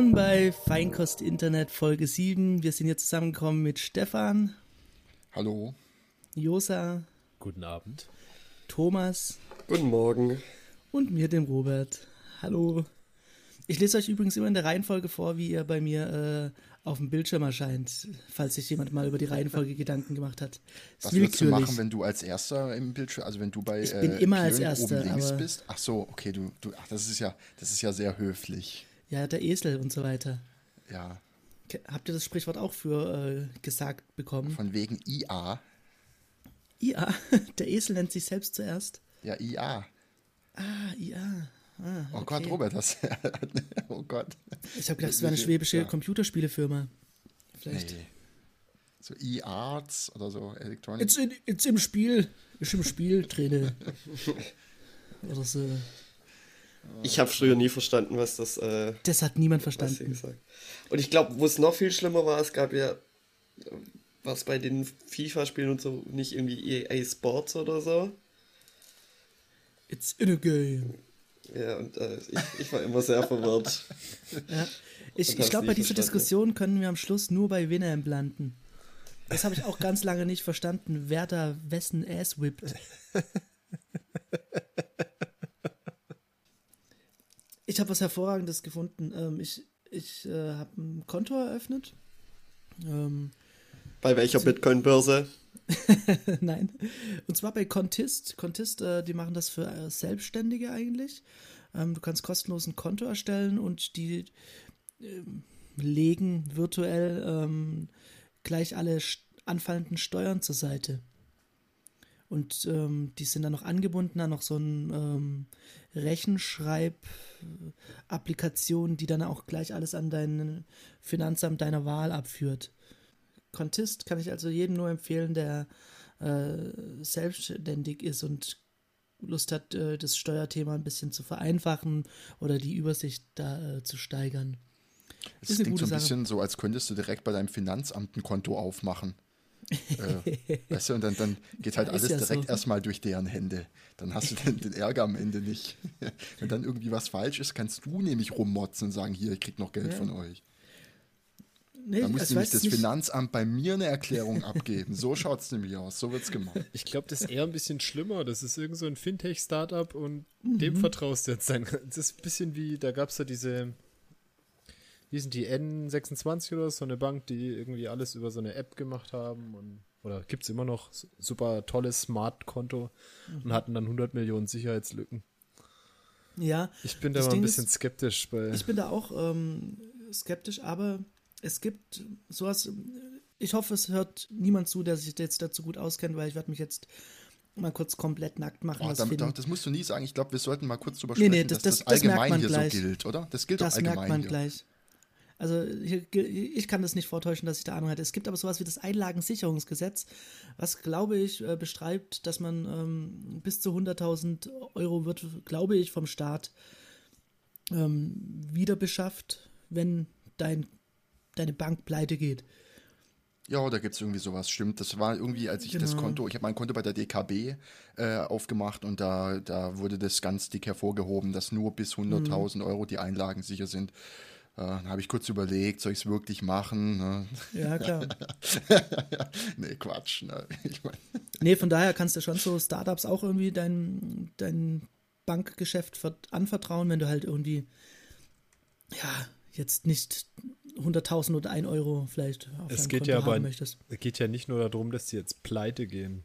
Willkommen bei Feinkost Internet Folge 7. Wir sind hier zusammengekommen mit Stefan. Hallo. Josa. Guten Abend. Thomas. Guten Morgen. Und mir, dem Robert. Hallo. Ich lese euch übrigens immer in der Reihenfolge vor, wie ihr bei mir äh, auf dem Bildschirm erscheint, falls sich jemand mal über die Reihenfolge Gedanken gemacht hat. Das Was würdest du machen, wenn du als Erster im Bildschirm, also wenn du bei ich bin äh, immer als Erster, oben links bist? Ach so, okay, du, du, ach, das ist ja, das ist ja sehr höflich. Ja, der Esel und so weiter. Ja. Habt ihr das Sprichwort auch für äh, gesagt bekommen? Von wegen IA. IA? Der Esel nennt sich selbst zuerst? Ja, IA. Ah, IA. Ah, okay. Oh Gott, Robert, das. oh Gott. Ich habe gedacht, es wäre eine schwäbische ja. Computerspielefirma. Vielleicht. Nee. So E-Arts oder so, Electronic. It's, in, it's im Spiel. Ist im Spiel, Träne. oder so. Ich habe früher nie verstanden, was das. Äh, das hat niemand verstanden. Und ich glaube, wo es noch viel schlimmer war, es gab ja was bei den FIFA-Spielen und so nicht irgendwie EA Sports oder so. It's in a game. Ja, und äh, ich, ich, war immer sehr verwirrt. Ja. Ich, ich glaube, bei dieser Diskussion können wir am Schluss nur bei Winamp landen. Das habe ich auch ganz lange nicht verstanden, wer da wessen Ass whippt. Ich habe was Hervorragendes gefunden. Ähm, ich ich äh, habe ein Konto eröffnet. Ähm, bei welcher Bitcoin-Börse? Nein. Und zwar bei Contist. Contist, äh, die machen das für äh, Selbstständige eigentlich. Ähm, du kannst kostenlos ein Konto erstellen und die äh, legen virtuell ähm, gleich alle anfallenden Steuern zur Seite. Und ähm, die sind dann noch angebunden an noch so ein ähm, Rechenschreib-Applikation, die dann auch gleich alles an dein Finanzamt deiner Wahl abführt. Contist kann ich also jedem nur empfehlen, der äh, selbstständig ist und Lust hat, äh, das Steuerthema ein bisschen zu vereinfachen oder die Übersicht da äh, zu steigern. Es klingt so ein Sache. bisschen so, als könntest du direkt bei deinem Finanzamt ein Konto aufmachen. Äh, weißt du, und dann, dann geht halt alles ja direkt so. erstmal durch deren Hände. Dann hast du den, den, Ärger am Ende nicht. Wenn dann irgendwie was falsch ist, kannst du nämlich rummotzen und sagen, hier, ich krieg noch Geld ja. von euch. Nee, da muss nämlich das nicht. Finanzamt bei mir eine Erklärung abgeben. So schaut es nämlich aus. So wird es gemacht. Ich glaube, das ist eher ein bisschen schlimmer. Das ist irgend so ein Fintech-Startup und mhm. dem vertraust du jetzt sein. Das ist ein bisschen wie, da gab es ja diese, wie sind die N26 oder so, eine Bank, die irgendwie alles über so eine App gemacht haben und oder gibt es immer noch super tolles Smart-Konto mhm. und hatten dann 100 Millionen Sicherheitslücken. Ja. Ich bin da mal ein bisschen ist, skeptisch bei. Ich bin da auch ähm, skeptisch, aber es gibt sowas, ich hoffe, es hört niemand zu, der sich jetzt dazu gut auskennt, weil ich werde mich jetzt mal kurz komplett nackt machen. Oh, damit, das musst du nie sagen. Ich glaube, wir sollten mal kurz drüber sprechen, nee, nee, das, dass das, das allgemein hier gleich. so gilt, oder? Das gilt das auch allgemein. Das merkt man hier. gleich. Also ich kann das nicht vortäuschen, dass ich da Ahnung hätte. Es gibt aber sowas wie das Einlagensicherungsgesetz, was, glaube ich, äh, beschreibt, dass man ähm, bis zu 100.000 Euro wird, glaube ich, vom Staat ähm, wieder beschafft, wenn dein deine Bank pleite geht. Ja, da gibt es irgendwie sowas, stimmt. Das war irgendwie, als ich genau. das Konto, ich habe mein Konto bei der DKB äh, aufgemacht und da, da wurde das ganz dick hervorgehoben, dass nur bis 100.000 mhm. Euro die Einlagen sicher sind. Äh, dann habe ich kurz überlegt, soll ich es wirklich machen? Ne? Ja, klar. nee, Quatsch. Ne? Ich mein. Nee, von daher kannst du schon so Startups auch irgendwie dein, dein Bankgeschäft anvertrauen, wenn du halt irgendwie, ja, jetzt nicht 100.000 oder 1 Euro vielleicht auf es geht Konto ja aber, möchtest. Es geht ja nicht nur darum, dass sie jetzt pleite gehen.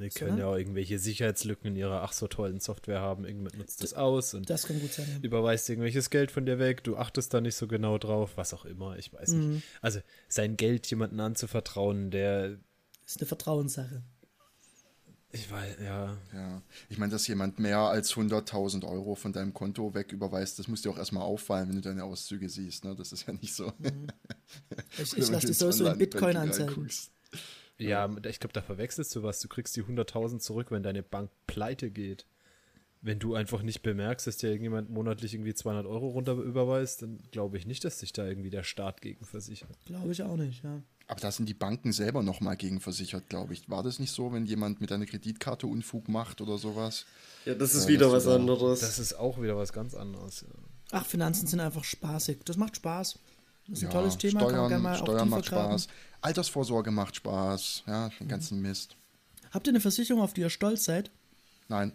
Sie so, können ja auch irgendwelche Sicherheitslücken in ihrer ach so tollen Software haben. Irgendjemand nutzt das aus und das kann gut sein, ja. überweist irgendwelches Geld von dir weg. Du achtest da nicht so genau drauf, was auch immer. Ich weiß mhm. nicht. Also sein Geld jemandem anzuvertrauen, der. Ist eine Vertrauenssache. Ich weiß, ja. Ja, ich meine, dass jemand mehr als 100.000 Euro von deinem Konto weg überweist, das muss dir auch erstmal auffallen, wenn du deine Auszüge siehst. Ne? Das ist ja nicht so. Mhm. Ich, ich lasse dich sowieso in Bitcoin anzeigen. Ja, ich glaube, da verwechselst du was. Du kriegst die 100.000 zurück, wenn deine Bank pleite geht. Wenn du einfach nicht bemerkst, dass dir irgendjemand monatlich irgendwie 200 Euro runter überweist, dann glaube ich nicht, dass sich da irgendwie der Staat gegen versichert. Glaube ich auch nicht, ja. Aber da sind die Banken selber nochmal gegen versichert, glaube ich. War das nicht so, wenn jemand mit einer Kreditkarte Unfug macht oder sowas? Ja, das ist äh, wieder was anderes. Das ist auch wieder was ganz anderes. Ja. Ach, Finanzen sind einfach spaßig. Das macht Spaß. Das ist ein ja, tolles Thema. Steuern, Steuern macht Spaß. Altersvorsorge macht Spaß. Ja, den mhm. ganzen Mist. Habt ihr eine Versicherung, auf die ihr stolz seid? Nein.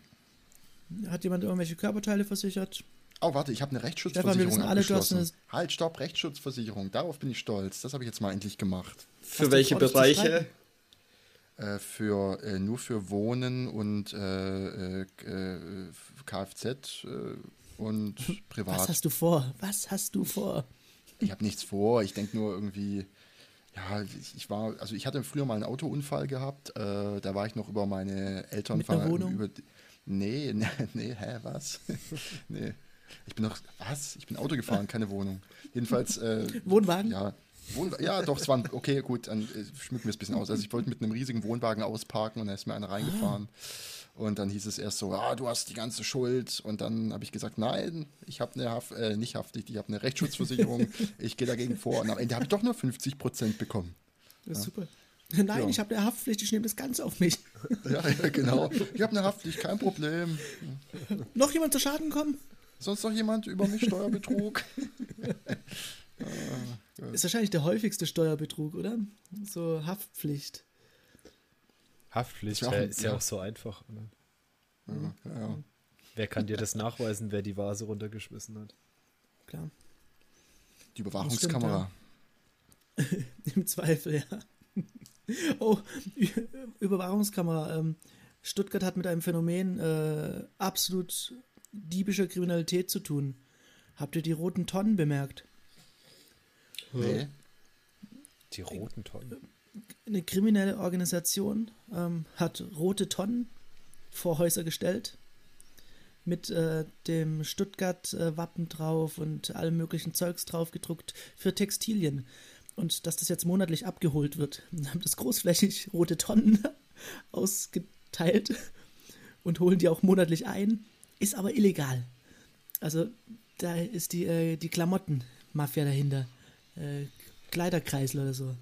Hat jemand irgendwelche Körperteile versichert? Oh, warte, ich habe eine Rechtsschutzversicherung Stefan, alle, abgeschlossen. Halt, stopp, Rechtsschutzversicherung. Darauf bin ich stolz. Das habe ich jetzt mal endlich gemacht. Für welche Bereiche? Äh, für, äh, nur für Wohnen und äh, äh, äh Kfz und privat. Was hast du vor? Was hast du vor? Ich habe nichts vor. Ich denke nur irgendwie, ja, ich, war, also ich hatte früher mal einen Autounfall gehabt. da war ich noch über meine Eltern. Mit einer Wohnung? Über, nee, nee, nee, hä, was? nee. Ich bin noch, was? Ich bin Auto gefahren, keine Wohnung. Jedenfalls. Äh, Wohnwagen? Ja. Ja, doch, es war ein, okay, gut, dann äh, schmücken wir es ein bisschen aus. Also ich wollte mit einem riesigen Wohnwagen ausparken und da ist mir einer reingefahren. Und dann hieß es erst so, ah, du hast die ganze Schuld. Und dann habe ich gesagt, nein, ich habe eine Haft, äh, nicht Haftpflicht, ich habe eine Rechtsschutzversicherung, ich gehe dagegen vor. Und am Ende habe ich doch nur 50 Prozent bekommen. Das ist ja. super. Nein, ja. ich habe eine Haftpflicht, ich nehme das Ganze auf mich. Ja, ja genau. Ich habe eine Haftpflicht, kein Problem. Noch jemand zu Schaden kommen? Sonst noch jemand über mich Steuerbetrug? ah, ist wahrscheinlich der häufigste Steuerbetrug, oder? So Haftpflicht. Haftpflicht ist, ja, ist ja, auch so einfach. Ja, ja. Wer kann dir das nachweisen, wer die Vase runtergeschmissen hat? Klar. Die Überwachungskamera. Stimmt, Im Zweifel, ja. Oh, Überwachungskamera. Ähm, Stuttgart hat mit einem Phänomen äh, absolut diebischer Kriminalität zu tun. Habt ihr die roten Tonnen bemerkt? Nee. Die roten Tonnen? Eine kriminelle Organisation ähm, hat rote Tonnen vor Häuser gestellt mit äh, dem Stuttgart-Wappen drauf und allem möglichen Zeugs drauf gedruckt für Textilien. Und dass das jetzt monatlich abgeholt wird. Wir haben das großflächig rote Tonnen ausgeteilt und holen die auch monatlich ein ist aber illegal. Also da ist die, äh, die Klamottenmafia dahinter. Äh, Kleiderkreisel oder so.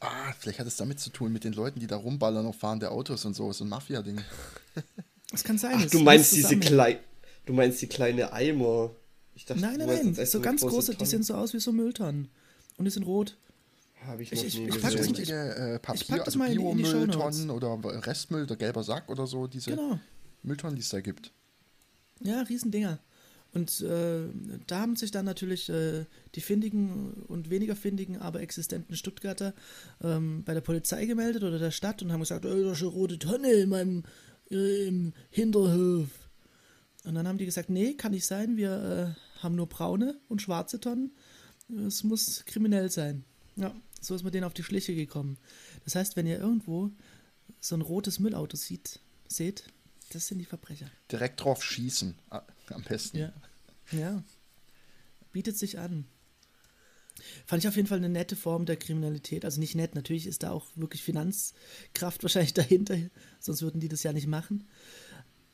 Ah, vielleicht hat es damit zu tun mit den Leuten, die da rumballern auf fahrende Autos und so. So ein Mafia-Ding. Das kann sein. Ach, du meinst diese kleine, du meinst die kleine Eimer. Ich dachte, nein, nein, nein. So ganz große, Tonnen. die sehen so aus wie so Mülltonnen. Und die sind rot. Habe ich noch ich, nie ich, gesehen. Das richtige, äh, Papier, also Biomülltonnen oder Restmüll, oder gelber Sack oder so. Diese genau. Mülltonnen, die es da gibt. Ja, Riesendinger. Und äh, da haben sich dann natürlich äh, die findigen und weniger findigen, aber existenten Stuttgarter ähm, bei der Polizei gemeldet oder der Stadt und haben gesagt, oh, da ist eine rote Tonne in meinem äh, im Hinterhof. Und dann haben die gesagt, nee, kann nicht sein, wir äh, haben nur braune und schwarze Tonnen. Es muss kriminell sein. Ja, so ist man denen auf die Schliche gekommen. Das heißt, wenn ihr irgendwo so ein rotes Müllauto sieht, seht, das sind die Verbrecher. Direkt drauf schießen, am besten. Ja. ja. Bietet sich an. Fand ich auf jeden Fall eine nette Form der Kriminalität. Also nicht nett, natürlich ist da auch wirklich Finanzkraft wahrscheinlich dahinter, sonst würden die das ja nicht machen.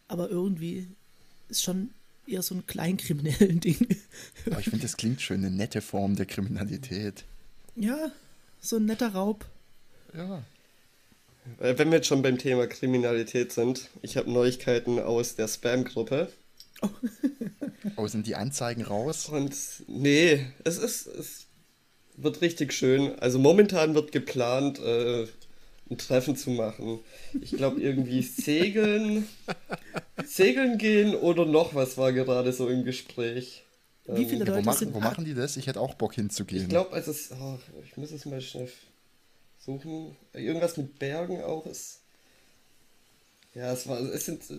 Aber irgendwie ist schon eher so ein kleinkriminellen Ding. Aber ich finde, das klingt schön, eine nette Form der Kriminalität. Ja, so ein netter Raub. Ja. Äh, wenn wir jetzt schon beim Thema Kriminalität sind, ich habe Neuigkeiten aus der Spam-Gruppe. Oh. oh, sind die Anzeigen raus? Und nee, es ist, es wird richtig schön. Also momentan wird geplant, äh, ein Treffen zu machen. Ich glaube irgendwie Segeln, Segeln gehen oder noch was war gerade so im Gespräch. Wie viele Leute ja, wo, machen, sind wo machen die das? Ich hätte auch Bock hinzugehen. Ich glaube, also oh, ich muss es mal schnell suchen. Irgendwas mit Bergen auch ist. Ja, es war, es sind äh,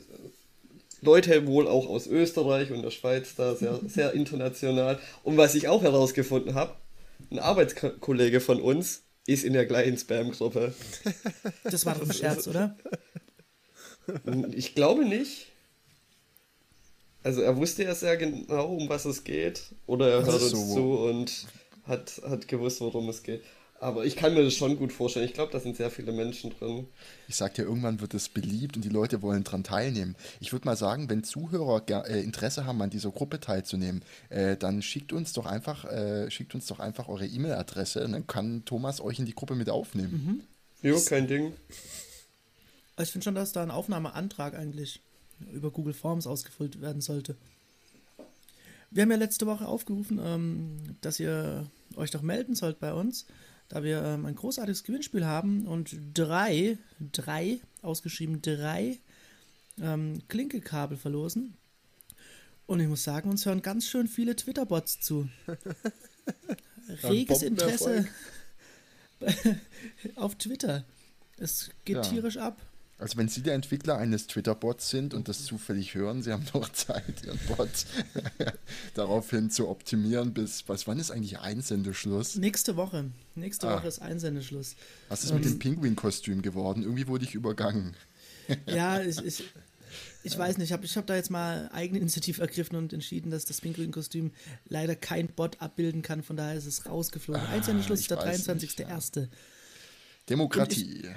Leute wohl auch aus Österreich und der Schweiz da sehr, sehr international. Und was ich auch herausgefunden habe, ein Arbeitskollege von uns ist in der gleichen Spam-Gruppe. Das war doch ein Scherz, oder? Ich glaube nicht. Also er wusste ja sehr genau, um was es geht. Oder er hört uns so. zu und hat, hat gewusst, worum es geht. Aber ich kann mir das schon gut vorstellen. Ich glaube, da sind sehr viele Menschen drin. Ich sag dir, irgendwann wird es beliebt und die Leute wollen daran teilnehmen. Ich würde mal sagen, wenn Zuhörer äh, Interesse haben, an dieser Gruppe teilzunehmen, äh, dann schickt uns doch einfach, äh, schickt uns doch einfach eure E-Mail-Adresse und dann kann Thomas euch in die Gruppe mit aufnehmen. Mhm. Jo, kein Ding. Ich finde schon, dass da ein Aufnahmeantrag eigentlich über Google Forms ausgefüllt werden sollte. wir haben ja letzte Woche aufgerufen, ähm, dass ihr euch doch melden sollt bei uns, da wir ähm, ein großartiges Gewinnspiel haben und drei, drei, ausgeschrieben drei ähm, Klinkekabel verlosen. Und ich muss sagen, uns hören ganz schön viele Twitter-Bots zu. Reges Interesse auf Twitter. Es geht ja. tierisch ab. Also wenn Sie der Entwickler eines Twitter-Bots sind und das zufällig hören, Sie haben noch Zeit, Ihren Bot daraufhin zu optimieren bis, was, wann ist eigentlich Einsendeschluss? Nächste Woche. Nächste ah. Woche ist Einsendeschluss. Was ist ähm, mit dem ähm, Pinguin-Kostüm geworden? Irgendwie wurde ich übergangen. ja, ich, ich, ich weiß nicht, ich habe ich hab da jetzt mal eigene Initiative ergriffen und entschieden, dass das Pinguin-Kostüm leider kein Bot abbilden kann, von daher ist es rausgeflogen. Ah, Einsendeschluss ist der 23.01. Demokratie.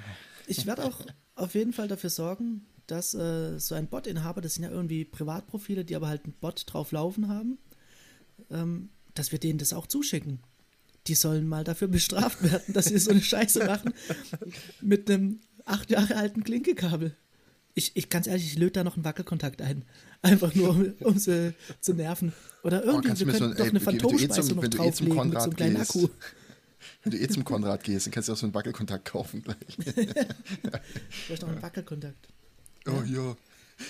Ich, ich werde auch auf jeden Fall dafür sorgen, dass äh, so ein Bot-Inhaber, das sind ja irgendwie Privatprofile, die aber halt einen Bot drauf laufen haben, ähm, dass wir denen das auch zuschicken. Die sollen mal dafür bestraft werden, dass sie so eine Scheiße machen mit einem acht Jahre alten Klinkekabel. Ich, ich ganz ehrlich, ich löte da noch einen Wackelkontakt ein. Einfach nur, um, um sie zu nerven. Oder oh, irgendwie, oh, wir können so, doch ey, eine Phantomspeise noch eh drauflegen mit so einem kleinen Akku. Wenn du eh zum Konrad gehst, dann kannst du auch so einen Wackelkontakt kaufen gleich. ich möchte auch einen Wackelkontakt. Oh ja.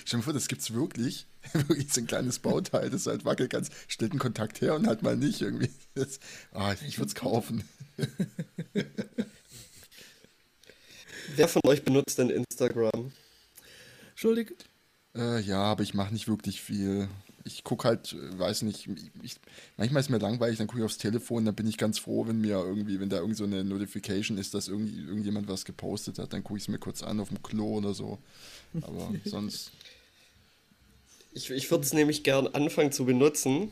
Stell dir vor, das gibt's wirklich. Wirklich so ein kleines Bauteil, das du halt wackeln kannst. Stellt einen Kontakt her und halt mal nicht irgendwie. Das, ah, ich würde es kaufen. Wer von euch benutzt denn Instagram? Schuldig. Äh, ja, aber ich mache nicht wirklich viel ich gucke halt, äh, weiß nicht, ich, manchmal ist mir langweilig, dann gucke ich aufs Telefon, dann bin ich ganz froh, wenn mir irgendwie, wenn da irgend so eine Notification ist, dass irgendwie, irgendjemand was gepostet hat, dann gucke ich es mir kurz an auf dem Klo oder so. Aber sonst. Ich, ich würde es nämlich gern anfangen zu benutzen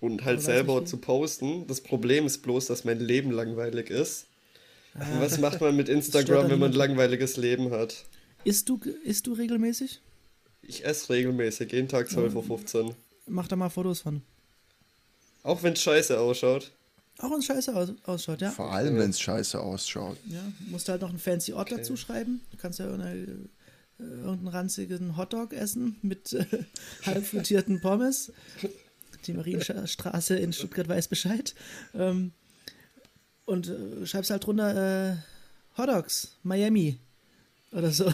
und halt selber zu posten. Das Problem ist bloß, dass mein Leben langweilig ist. Ah. Was macht man mit Instagram, wenn man ein langweiliges Leben hat? Isst du, isst du regelmäßig? Ich esse regelmäßig, jeden Tag 12.15 Uhr mach da mal Fotos von. Auch wenn es scheiße ausschaut. Auch wenn es scheiße aus ausschaut, ja. Vor allem, wenn es scheiße ausschaut. Ja, musst halt noch einen fancy Ort okay. dazu schreiben. Du kannst ja äh, irgendeinen ranzigen Hotdog essen mit äh, halb frittierten Pommes. Die Marienstraße in Stuttgart weiß Bescheid. Ähm, und äh, schreibst halt drunter äh, Hotdogs, Miami oder so.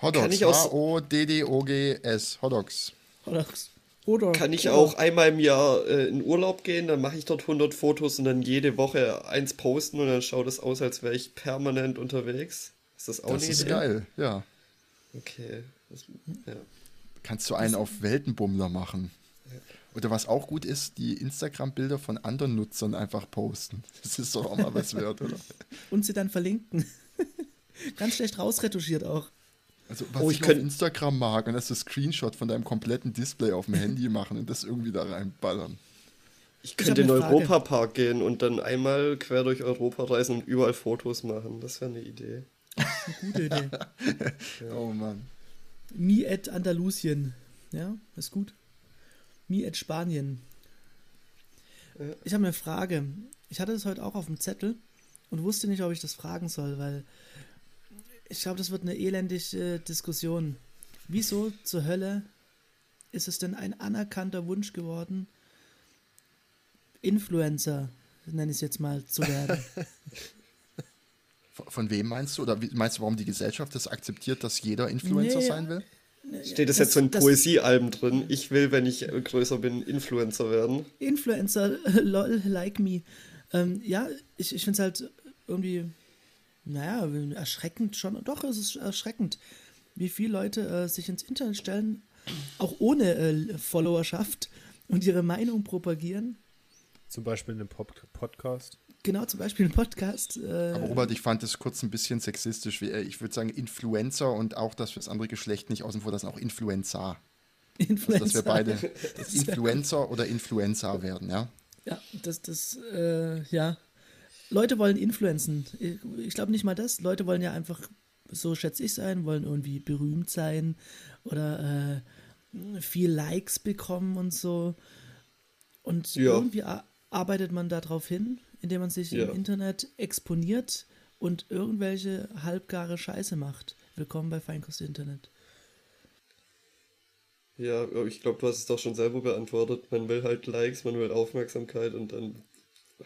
Hotdogs, H-O-D-D-O-G-S, Hotdogs. Hotdogs. Oder, Kann ich oder. auch einmal im Jahr äh, in Urlaub gehen, dann mache ich dort 100 Fotos und dann jede Woche eins posten und dann schaut es aus, als wäre ich permanent unterwegs. Ist das auch Das ist Idee? geil, ja. Okay. Das, ja. Kannst du einen auf Weltenbummler machen. Ja. Oder was auch gut ist, die Instagram-Bilder von anderen Nutzern einfach posten. Das ist doch auch mal was wert, oder? Und sie dann verlinken. Ganz schlecht rausretuschiert auch. Also was oh, ich, ich auf Instagram mag, und das ist ein Screenshot von deinem kompletten Display auf dem Handy machen und das irgendwie da reinballern. Ich könnte in den Europapark gehen und dann einmal quer durch Europa reisen und überall Fotos machen. Das wäre eine Idee. Das ist eine gute Idee. ja. Oh Mann. Mi et Andalusien. Ja, ist gut. Mi et Spanien. Ja. Ich habe eine Frage. Ich hatte es heute auch auf dem Zettel und wusste nicht, ob ich das fragen soll, weil ich glaube, das wird eine elendige Diskussion. Wieso zur Hölle ist es denn ein anerkannter Wunsch geworden, Influencer, nenne ich es jetzt mal, zu werden? Von wem meinst du? Oder meinst du, warum die Gesellschaft das akzeptiert, dass jeder Influencer nee, sein will? Steht das, das jetzt so in Poesiealben drin? Ich will, wenn ich größer bin, Influencer werden. Influencer, lol, like me. Ähm, ja, ich, ich finde es halt irgendwie naja, erschreckend schon. Doch, es ist erschreckend, wie viele Leute äh, sich ins Internet stellen, auch ohne äh, Followerschaft und ihre Meinung propagieren. Zum Beispiel in einem Pod Podcast. Genau, zum Beispiel ein Podcast. Äh, Aber Robert, ich fand es kurz ein bisschen sexistisch. Wie, äh, ich würde sagen Influencer und auch das für das andere Geschlecht nicht außen vor, das sind auch Influencer. Influencer. Also, dass wir beide Influencer oder Influencer werden, ja? Ja, das, das, äh, ja, Leute wollen influenzen. Ich, glaube nicht mal das. Leute wollen ja einfach, so schätze ich sein, wollen irgendwie berühmt sein oder äh, viel Likes bekommen und so. Und ja. irgendwie arbeitet man darauf hin, indem man sich ja. im Internet exponiert und irgendwelche halbgare Scheiße macht. Willkommen bei Feinkost Internet. Ja, ich glaube, du hast es doch schon selber beantwortet. Man will halt Likes, man will Aufmerksamkeit und dann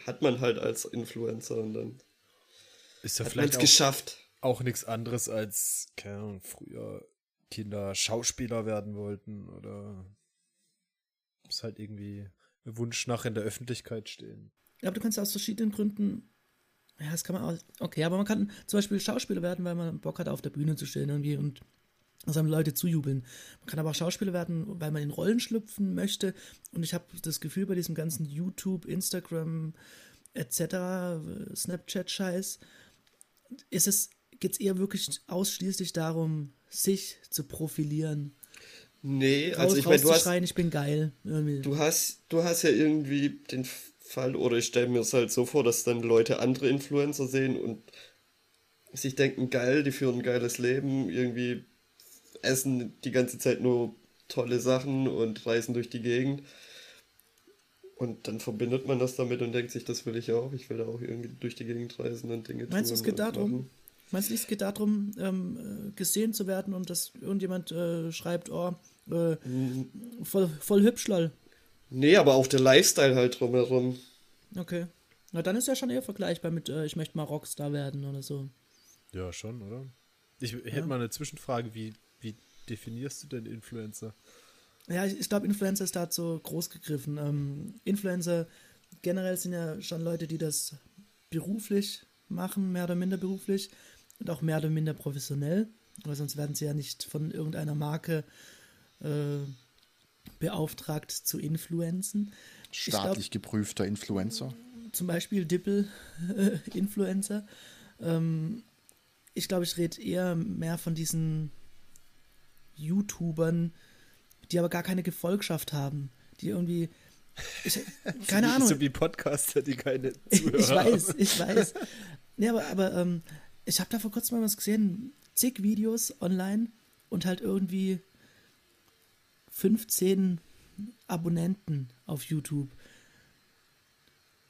hat man halt als Influencer und dann ist ja vielleicht auch, geschafft. Auch nichts anderes als, keine Ahnung, früher Kinder Schauspieler werden wollten oder ist halt irgendwie ein Wunsch nach in der Öffentlichkeit stehen. Ja, aber du kannst aus verschiedenen Gründen ja, das kann man auch. Okay, aber man kann zum Beispiel Schauspieler werden, weil man Bock hat, auf der Bühne zu stehen irgendwie und seinem Leute zujubeln. Man kann aber auch Schauspieler werden, weil man in Rollen schlüpfen möchte. Und ich habe das Gefühl, bei diesem ganzen YouTube, Instagram etc., Snapchat-Scheiß, ist es, geht es eher wirklich ausschließlich darum, sich zu profilieren. Nee, also ich meine, du hast. ich bin geil. Irgendwie. Du hast, du hast ja irgendwie den Fall, oder ich stelle mir es halt so vor, dass dann Leute andere Influencer sehen und sich denken, geil, die führen ein geiles Leben, irgendwie essen die ganze Zeit nur tolle Sachen und reisen durch die Gegend. Und dann verbindet man das damit und denkt sich, das will ich auch. Ich will da auch irgendwie durch die Gegend reisen und Dinge Meinst tun. Meinst du, es geht darum? Meinst du, es geht darum, ähm, äh, gesehen zu werden und dass irgendjemand äh, schreibt, oh, äh, mhm. voll, voll hübsch, lol. Nee, aber auch der Lifestyle halt drumherum. Okay. Na, dann ist ja schon eher vergleichbar mit, äh, ich möchte mal Rockstar werden oder so. Ja, schon, oder? Ich hätte ja. mal eine Zwischenfrage, wie definierst du denn Influencer? Ja, ich, ich glaube, Influencer ist da so groß gegriffen. Ähm, Influencer generell sind ja schon Leute, die das beruflich machen, mehr oder minder beruflich und auch mehr oder minder professionell, weil sonst werden sie ja nicht von irgendeiner Marke äh, beauftragt zu influenzen. Staatlich glaub, geprüfter Influencer. Zum Beispiel Dippel-Influencer. Äh, ähm, ich glaube, ich rede eher mehr von diesen YouTubern, die aber gar keine Gefolgschaft haben, die irgendwie ich, keine Ahnung. So wie Podcaster, die keine Zuhörer Ich weiß, ich weiß. Nee, aber, aber ähm, ich habe da vor kurzem mal was gesehen, zig Videos online und halt irgendwie 15 Abonnenten auf YouTube.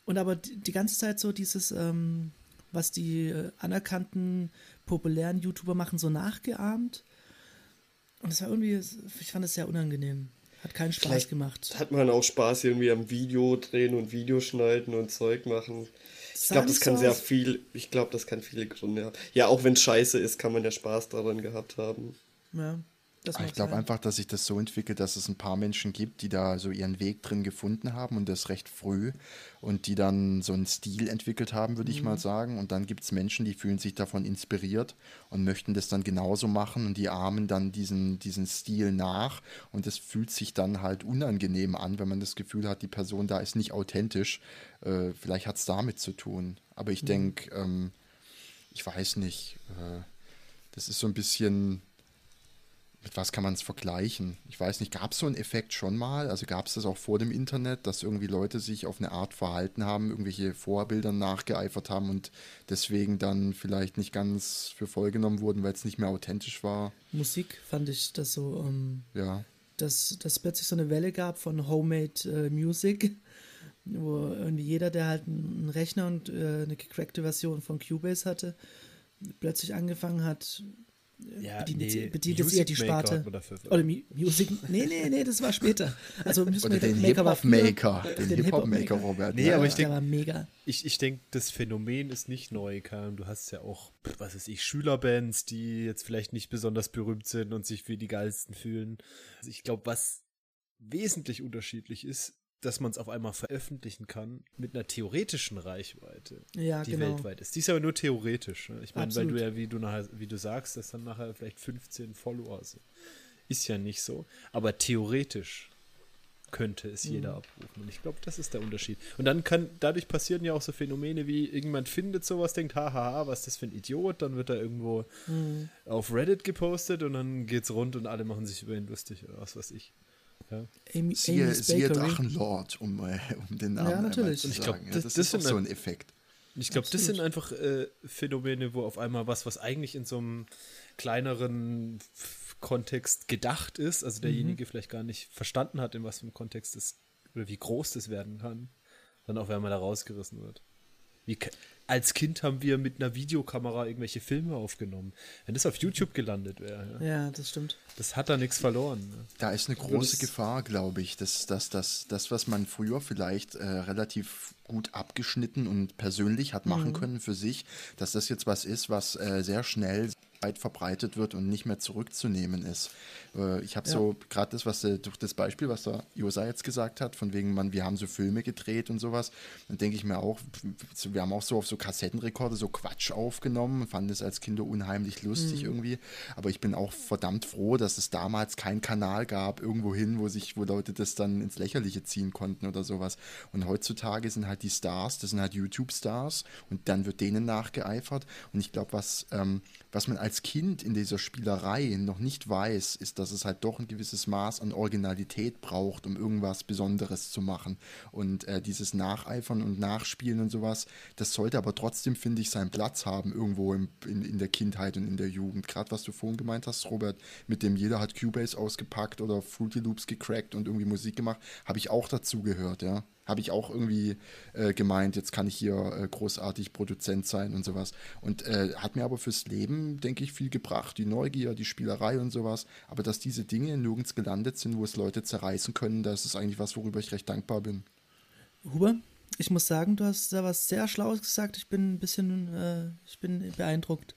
Und aber die, die ganze Zeit so dieses, ähm, was die äh, anerkannten, populären YouTuber machen, so nachgeahmt. Und es war irgendwie, ich fand es sehr unangenehm. Hat keinen Spaß Vielleicht gemacht. Hat man auch Spaß irgendwie am Video drehen und Videoschneiden und Zeug machen. Ich glaube, das kann so sehr viel, ich glaube, das kann viele Gründe haben. Ja, auch wenn es scheiße ist, kann man ja Spaß daran gehabt haben. Ja. Ich glaube einfach, dass sich das so entwickelt, dass es ein paar Menschen gibt, die da so ihren Weg drin gefunden haben und das recht früh und die dann so einen Stil entwickelt haben, würde mhm. ich mal sagen. Und dann gibt es Menschen, die fühlen sich davon inspiriert und möchten das dann genauso machen und die ahmen dann diesen, diesen Stil nach und es fühlt sich dann halt unangenehm an, wenn man das Gefühl hat, die Person da ist nicht authentisch. Äh, vielleicht hat es damit zu tun. Aber ich mhm. denke, ähm, ich weiß nicht, äh, das ist so ein bisschen mit was kann man es vergleichen? Ich weiß nicht, gab es so einen Effekt schon mal? Also gab es das auch vor dem Internet, dass irgendwie Leute sich auf eine Art verhalten haben, irgendwelche Vorbildern nachgeeifert haben und deswegen dann vielleicht nicht ganz für voll genommen wurden, weil es nicht mehr authentisch war? Musik fand ich das so, ähm, ja. dass es plötzlich so eine Welle gab von Homemade äh, Music, wo irgendwie jeder, der halt einen Rechner und äh, eine gecrackte Version von Cubase hatte, plötzlich angefangen hat, ja, bedient, nee, bedient jetzt eher die Sparte. Oder Music. Nee, nee, nee, das war später. Also Oder den Hip-Hop-Maker. Den, den Hip-Hop-Maker, Robert. Nee, ja, aber ich denke, ich, ich denk, das Phänomen ist nicht neu, Karl. Du hast ja auch, was weiß ich, Schülerbands, die jetzt vielleicht nicht besonders berühmt sind und sich wie die geilsten fühlen. Also ich glaube, was wesentlich unterschiedlich ist, dass man es auf einmal veröffentlichen kann mit einer theoretischen Reichweite, ja, die genau. weltweit ist. Die ist aber nur theoretisch. Ne? Ich meine, weil du ja, wie du nachher, wie du sagst, dass dann nachher vielleicht 15 Follower sind. Ist ja nicht so. Aber theoretisch könnte es mhm. jeder abrufen. Und ich glaube, das ist der Unterschied. Und dann kann, dadurch passieren ja auch so Phänomene wie, irgendjemand findet sowas, denkt, haha, was ist das für ein Idiot, dann wird er irgendwo mhm. auf Reddit gepostet und dann geht's rund und alle machen sich über ihn lustig oder was weiß ich. Ja. Amy, siehe, siehe Drachenlord, um, äh, um den Namen ja, natürlich. zu sagen. Ich glaub, das, das, das ist so ein Effekt. Ich glaube, das sind einfach äh, Phänomene, wo auf einmal was, was eigentlich in so einem kleineren Kontext gedacht ist, also derjenige mhm. vielleicht gar nicht verstanden hat, in was für einem Kontext es oder wie groß das werden kann, dann auf einmal da rausgerissen wird. Wie, als Kind haben wir mit einer Videokamera irgendwelche Filme aufgenommen. Wenn das auf YouTube gelandet wäre. Ja. ja, das stimmt. Das hat da nichts verloren. Ne? Da ist eine große Gefahr, glaube ich, dass, dass, dass das, was man früher vielleicht äh, relativ gut abgeschnitten und persönlich hat machen mhm. können für sich, dass das jetzt was ist, was äh, sehr schnell weit verbreitet wird und nicht mehr zurückzunehmen ist. Äh, ich habe ja. so gerade das, was durch das Beispiel, was der Josa jetzt gesagt hat, von wegen, man, wir haben so Filme gedreht und sowas, dann denke ich mir auch, wir haben auch so auf so Kassettenrekorde so Quatsch aufgenommen, fanden es als Kinder unheimlich lustig mhm. irgendwie, aber ich bin auch verdammt froh, dass es damals keinen Kanal gab irgendwo hin, wo sich, wo Leute das dann ins Lächerliche ziehen konnten oder sowas. Und heutzutage sind halt die Stars, das sind halt YouTube-Stars und dann wird denen nachgeeifert und ich glaube, was, ähm, was man als Kind in dieser Spielerei noch nicht weiß, ist, dass es halt doch ein gewisses Maß an Originalität braucht, um irgendwas Besonderes zu machen. Und äh, dieses Nacheifern und Nachspielen und sowas, das sollte aber trotzdem, finde ich, seinen Platz haben irgendwo im, in, in der Kindheit und in der Jugend. Gerade was du vorhin gemeint hast, Robert, mit dem jeder hat Cubase ausgepackt oder Fruity Loops gecrackt und irgendwie Musik gemacht, habe ich auch dazu gehört, ja habe ich auch irgendwie äh, gemeint, jetzt kann ich hier äh, großartig Produzent sein und sowas. Und äh, hat mir aber fürs Leben, denke ich, viel gebracht. Die Neugier, die Spielerei und sowas. Aber dass diese Dinge nirgends gelandet sind, wo es Leute zerreißen können, das ist eigentlich was, worüber ich recht dankbar bin. Huber, ich muss sagen, du hast da was sehr Schlaues gesagt. Ich bin ein bisschen, äh, ich bin beeindruckt.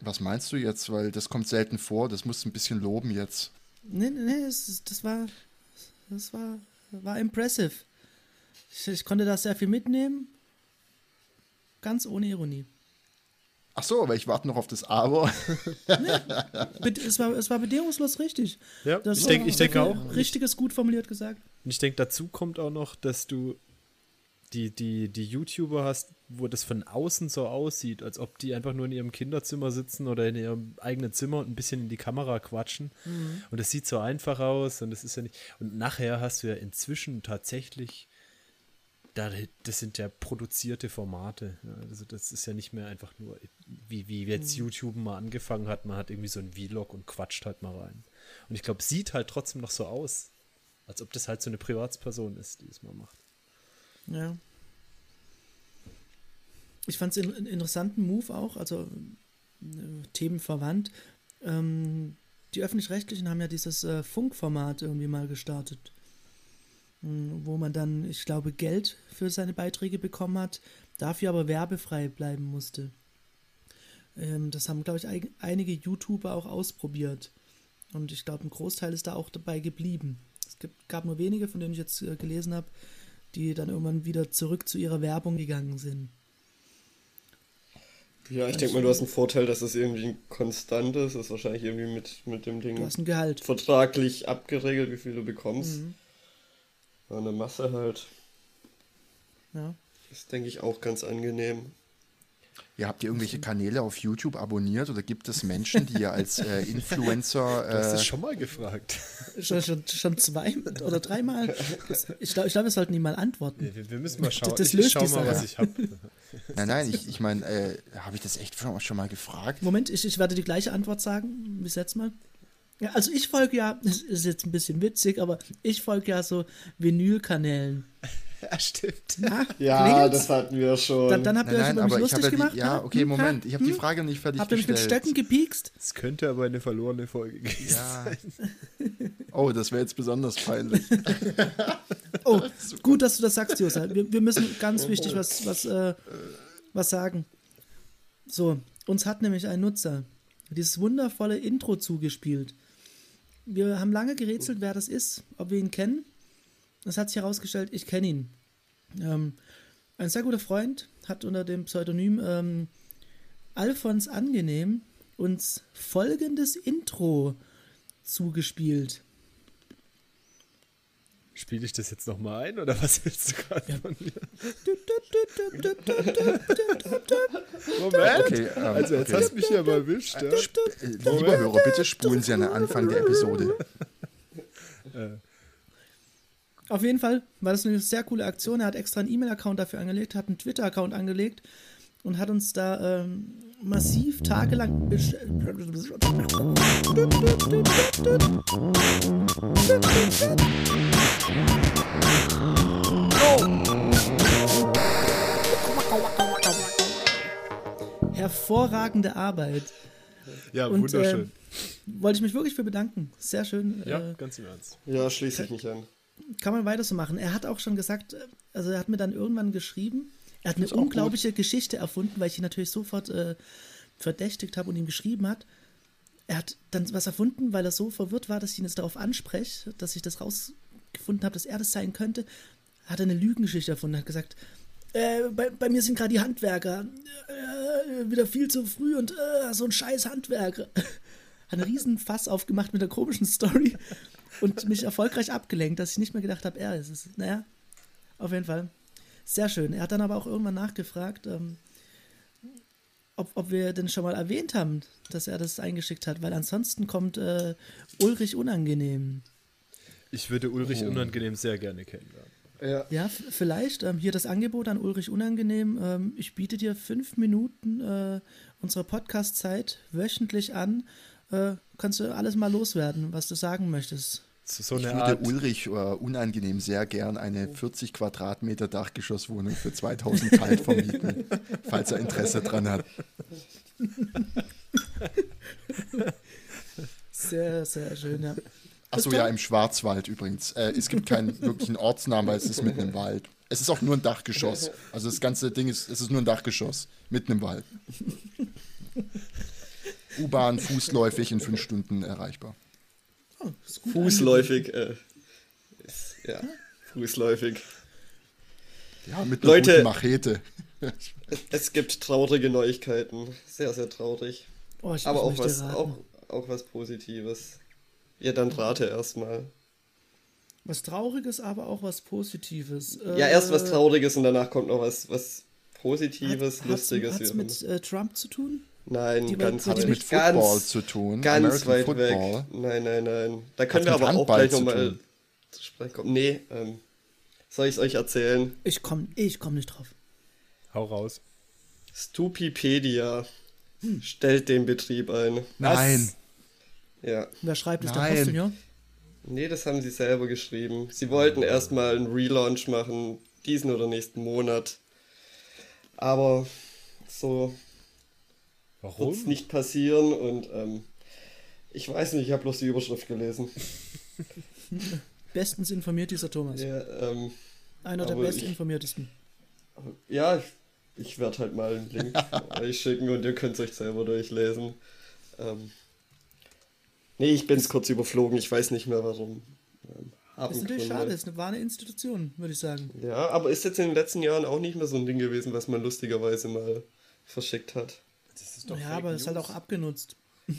Was meinst du jetzt? Weil das kommt selten vor. Das musst du ein bisschen loben jetzt. Nee, nee, nee das, das war, das war war impressive. Ich, ich, konnte da sehr viel mitnehmen. Ganz ohne Ironie. Ach so, aber ich warte noch auf das Aber. nee, es, war, es war bedingungslos richtig. Ja, das ich, denk, ich denke auch. Richtiges, gut formuliert gesagt. Und ich denke, dazu kommt auch noch, dass du die, die, die YouTuber hast, wo das von außen so aussieht, als ob die einfach nur in ihrem Kinderzimmer sitzen oder in ihrem eigenen Zimmer und ein bisschen in die Kamera quatschen. Mhm. Und das sieht so einfach aus und das ist ja nicht. Und nachher hast du ja inzwischen tatsächlich, da, das sind ja produzierte Formate. Also das ist ja nicht mehr einfach nur, wie, wie jetzt mhm. YouTube mal angefangen hat, man hat irgendwie so ein Vlog und quatscht halt mal rein. Und ich glaube, sieht halt trotzdem noch so aus, als ob das halt so eine Privatsperson ist, die es mal macht. Ja. Ich fand es einen interessanten Move auch, also äh, Themen verwandt. Ähm, die Öffentlich-Rechtlichen haben ja dieses äh, Funkformat irgendwie mal gestartet, äh, wo man dann, ich glaube, Geld für seine Beiträge bekommen hat, dafür aber werbefrei bleiben musste. Ähm, das haben, glaube ich, ein, einige YouTuber auch ausprobiert. Und ich glaube, ein Großteil ist da auch dabei geblieben. Es gibt, gab nur wenige, von denen ich jetzt äh, gelesen habe, die dann irgendwann wieder zurück zu ihrer Werbung gegangen sind. Ja, ich denke mal, du hast einen Vorteil, dass es irgendwie konstant ist. Das ist wahrscheinlich irgendwie mit, mit dem Ding du hast ein Gehalt. vertraglich abgeregelt, wie viel du bekommst. Mhm. Eine Masse halt. Ja. Ist, denke ich, auch ganz angenehm. Ja, habt ihr irgendwelche Kanäle auf YouTube abonniert oder gibt es Menschen, die ihr als äh, Influencer. Äh, du hast es schon mal gefragt. Schon, schon, schon zwei oder dreimal. Ich glaube, ich glaub, wir sollten ihm mal antworten. Wir, wir müssen mal schauen. Das, das löst ich, ich schau mal, was ich habe. Nein, nein, ich, ich meine, äh, habe ich das echt schon, schon mal gefragt? Moment, ich, ich werde die gleiche Antwort sagen wie letztes Mal. Ja, also ich folge ja, das ist jetzt ein bisschen witzig, aber ich folge ja so Vinylkanälen. Ja, stimmt. Ja, ja das hatten wir schon. Dann, dann habt ihr nein, euch über mich lustig ja die, gemacht? Ja, okay, Moment. Ich habe hm? die Frage nicht fertig Habt ihr mich mit Stöcken gepiekst? Es könnte aber eine verlorene Folge gewesen ja. sein. Oh, das wäre jetzt besonders peinlich. oh, gut, dass du das sagst, Josa. Wir, wir müssen ganz wichtig was, was, äh, was sagen. So, uns hat nämlich ein Nutzer dieses wundervolle Intro zugespielt. Wir haben lange gerätselt, wer das ist, ob wir ihn kennen. Es hat sich herausgestellt, ich kenne ihn. Ähm, ein sehr guter Freund hat unter dem Pseudonym ähm, Alfons Angenehm uns folgendes Intro zugespielt. Spiele ich das jetzt nochmal ein oder was willst du gerade ja. von mir? Moment! Okay, um, ähm, also, jetzt okay. hast du mich ja mal erwischt. Ja? Äh, lieber Hörer, bitte spulen Sie an den Anfang der Episode. Äh. Auf jeden Fall war das eine sehr coole Aktion. Er hat extra einen E-Mail-Account dafür angelegt, hat einen Twitter-Account angelegt und hat uns da ähm, massiv tagelang besch hervorragende Arbeit. Ja, und, wunderschön. Äh, wollte ich mich wirklich für bedanken. Sehr schön. Ja, äh, ganz im Ernst. Ja, schließe ich mich an. Kann man weiter so machen. Er hat auch schon gesagt, äh, also er hat mir dann irgendwann geschrieben, er hat eine unglaubliche gut. Geschichte erfunden, weil ich ihn natürlich sofort äh, verdächtigt habe und ihm geschrieben hat. Er hat dann was erfunden, weil er so verwirrt war, dass ich ihn jetzt darauf anspreche, dass ich das rausgefunden habe, dass er das sein könnte. Hat er eine Lügengeschichte erfunden, hat gesagt, äh, bei, bei, mir sind gerade die Handwerker äh, wieder viel zu früh und äh, so ein scheiß Handwerker. Hat einen riesen Fass aufgemacht mit einer komischen Story und mich erfolgreich abgelenkt, dass ich nicht mehr gedacht habe, er ist es. Naja, auf jeden Fall. Sehr schön. Er hat dann aber auch irgendwann nachgefragt, ähm, ob, ob wir denn schon mal erwähnt haben, dass er das eingeschickt hat, weil ansonsten kommt äh, Ulrich Unangenehm. Ich würde Ulrich oh. Unangenehm sehr gerne kennenlernen. Ja, ja vielleicht. Ähm, hier das Angebot an Ulrich Unangenehm. Ähm, ich biete dir fünf Minuten äh, unserer Podcast-Zeit wöchentlich an. Äh, kannst du alles mal loswerden, was du sagen möchtest. So ich würde Art. Ulrich äh, unangenehm sehr gern eine 40 Quadratmeter Dachgeschosswohnung für 2000 kalt vermieten, falls er Interesse dran hat. Sehr, sehr schön, ja. Achso, ja, im Schwarzwald übrigens. Äh, es gibt keinen wirklichen Ortsnamen, weil es ist mitten im Wald. Es ist auch nur ein Dachgeschoss. Also das ganze Ding ist, es ist nur ein Dachgeschoss, mitten im Wald. U-Bahn fußläufig in fünf Stunden erreichbar. Oh, fußläufig, äh, ist, ja, fußläufig. Ja, mit einer Leute, Machete. es gibt traurige Neuigkeiten. Sehr, sehr traurig. Oh, Aber auch was, auch, auch was Positives. Ja, dann rate erstmal. Was Trauriges, aber auch was Positives. Ja, erst was äh, Trauriges und danach kommt noch was, was Positives, hat, Lustiges. Hat es mit äh, Trump zu tun? Nein, Die ganz hat mit Football ganz, zu tun. Ganz American weit Football. weg. Nein, nein, nein. Da können wir aber auch gleich nochmal zu sprechen kommen. Nee, ähm, soll ich es euch erzählen? Ich komme ich komm nicht drauf. Hau raus. Stupipedia hm. stellt den Betrieb ein. Nein. Was? Ja. Wer schreibt es? Der Postillon? Nee, das haben sie selber geschrieben. Sie wollten erstmal einen Relaunch machen, diesen oder nächsten Monat. Aber so wird es nicht passieren und ähm, ich weiß nicht, ich habe bloß die Überschrift gelesen. Bestens informiert dieser Thomas. Ja, ähm, Einer der bestinformiertesten. Ja, ich, ich werde halt mal einen Link euch schicken und ihr könnt es euch selber durchlesen. Ähm, Nee, ich bin es kurz überflogen, ich weiß nicht mehr warum. Ähm, das ist natürlich schade, es war eine Institution, würde ich sagen. Ja, aber ist jetzt in den letzten Jahren auch nicht mehr so ein Ding gewesen, was man lustigerweise mal verschickt hat. Das ist doch ja, aber es ist halt auch abgenutzt.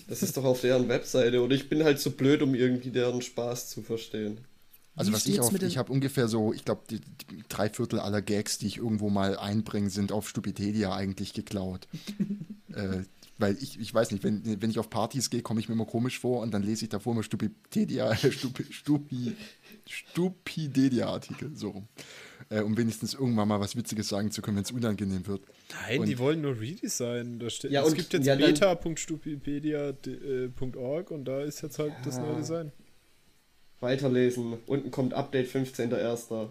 Das ist doch auf deren Webseite und ich bin halt zu so blöd, um irgendwie deren Spaß zu verstehen. Also Wie was ich auf, ich habe ungefähr so, ich glaube, drei Viertel aller Gags, die ich irgendwo mal einbringe, sind auf Stupidedia eigentlich geklaut. äh, weil ich, ich weiß nicht, wenn, wenn ich auf Partys gehe, komme ich mir immer komisch vor und dann lese ich davor immer Stupidedia, Stupi, Stupi, Stupidedia-Artikel, so rum. Äh, um wenigstens irgendwann mal was Witziges sagen zu können, wenn es unangenehm wird. Nein, und die wollen nur Redesign. Da steht, ja, es gibt jetzt ja, beta.stupipedia.org und da ist jetzt halt ja. das neue Design. Weiterlesen. Unten kommt Update 15.01.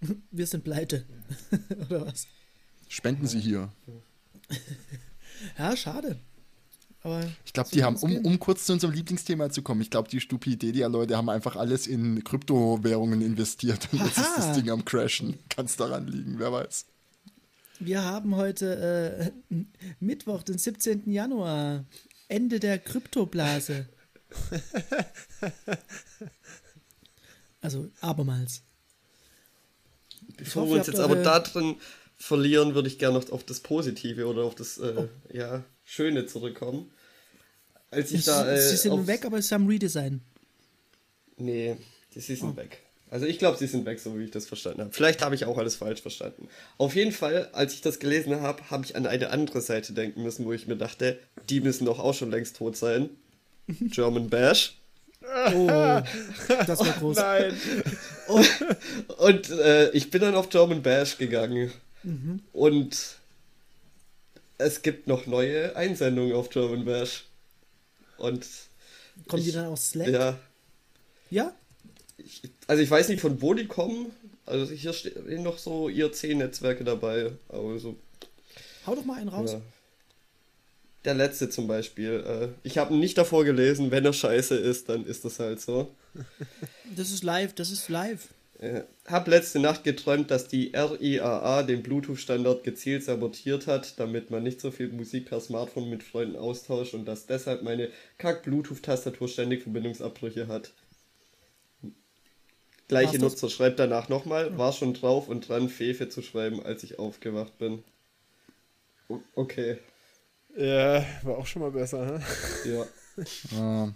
Wir sind pleite. Oder was? Spenden Sie hier. ja, schade. Aber ich glaube, die haben, um, um kurz zu unserem Lieblingsthema zu kommen, ich glaube, die Stupidedia-Leute haben einfach alles in Kryptowährungen investiert und jetzt ist das Ding am Crashen. Kann es daran liegen, wer weiß. Wir haben heute äh, Mittwoch, den 17. Januar, Ende der Kryptoblase. also abermals. Bevor wir uns jetzt aber da drin verlieren, würde ich gerne noch auf das Positive oder auf das äh, oh. ja, Schöne zurückkommen. Als ich es, da, äh, sie sind weg, aber es haben Redesign. Nee, sie sind oh. weg. Also ich glaube, sie sind weg, so wie ich das verstanden habe. Vielleicht habe ich auch alles falsch verstanden. Auf jeden Fall, als ich das gelesen habe, habe ich an eine andere Seite denken müssen, wo ich mir dachte, die müssen doch auch schon längst tot sein. German Bash. Oh, das war groß. Nein. Und, und äh, ich bin dann auf German Bash gegangen Mhm. Und es gibt noch neue Einsendungen auf German Bash. Und. Kommen ich, die dann aus Slack? Ja. Ja? Ich, also ich weiß nicht, von wo die kommen. Also hier stehen noch so IRC-Netzwerke dabei. Also Hau doch mal einen raus. Ja. Der letzte zum Beispiel. Äh, ich habe nicht davor gelesen, wenn er scheiße ist, dann ist das halt so. Das ist live, das ist live. Äh, hab letzte Nacht geträumt, dass die RIAA den Bluetooth-Standard gezielt sabotiert hat, damit man nicht so viel Musik per Smartphone mit Freunden austauscht und dass deshalb meine Kack-Bluetooth-Tastatur ständig Verbindungsabbrüche hat. Gleiche Nutzer schreibt danach nochmal, war schon drauf und dran, Fefe zu schreiben, als ich aufgewacht bin. Okay. Ja, war auch schon mal besser, hä? Ja.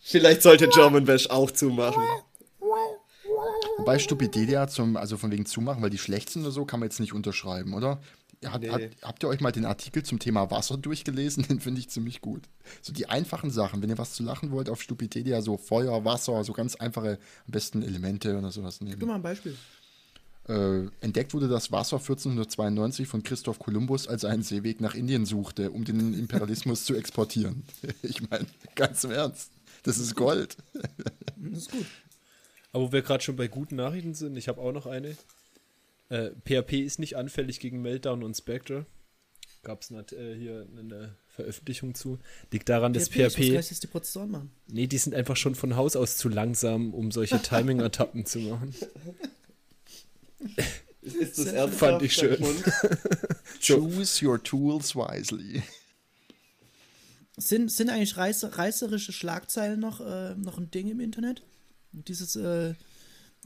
Vielleicht sollte German Bash auch zumachen. Wobei Stupidelia zum, also von wegen zumachen, weil die schlecht sind oder so, kann man jetzt nicht unterschreiben, oder? Hat, nee. hat, habt ihr euch mal den Artikel zum Thema Wasser durchgelesen? Den finde ich ziemlich gut. So die einfachen Sachen, wenn ihr was zu lachen wollt auf Stupidelia, so Feuer, Wasser, so ganz einfache, am besten Elemente oder sowas nehmen. Gib mal ein Beispiel. Äh, entdeckt wurde das Wasser 1492 von Christoph Kolumbus, als er einen Seeweg nach Indien suchte, um den Imperialismus zu exportieren. Ich meine, ganz im Ernst. Das ist Gold. Das ist gut. Aber wo wir gerade schon bei guten Nachrichten sind, ich habe auch noch eine. Äh, PHP ist nicht anfällig gegen Meltdown und Spectre. Gab es äh, hier eine Veröffentlichung zu. Liegt daran, dass PHP. PHP gleich, dass die Prozessoren machen. Nee, die sind einfach schon von Haus aus zu langsam, um solche Timing-Attacken zu machen. Ist das ernsthaft? Fand ich schön. Choose your tools wisely. Sind, sind eigentlich reißer, reißerische Schlagzeilen noch, äh, noch ein Ding im Internet? Dieses, äh,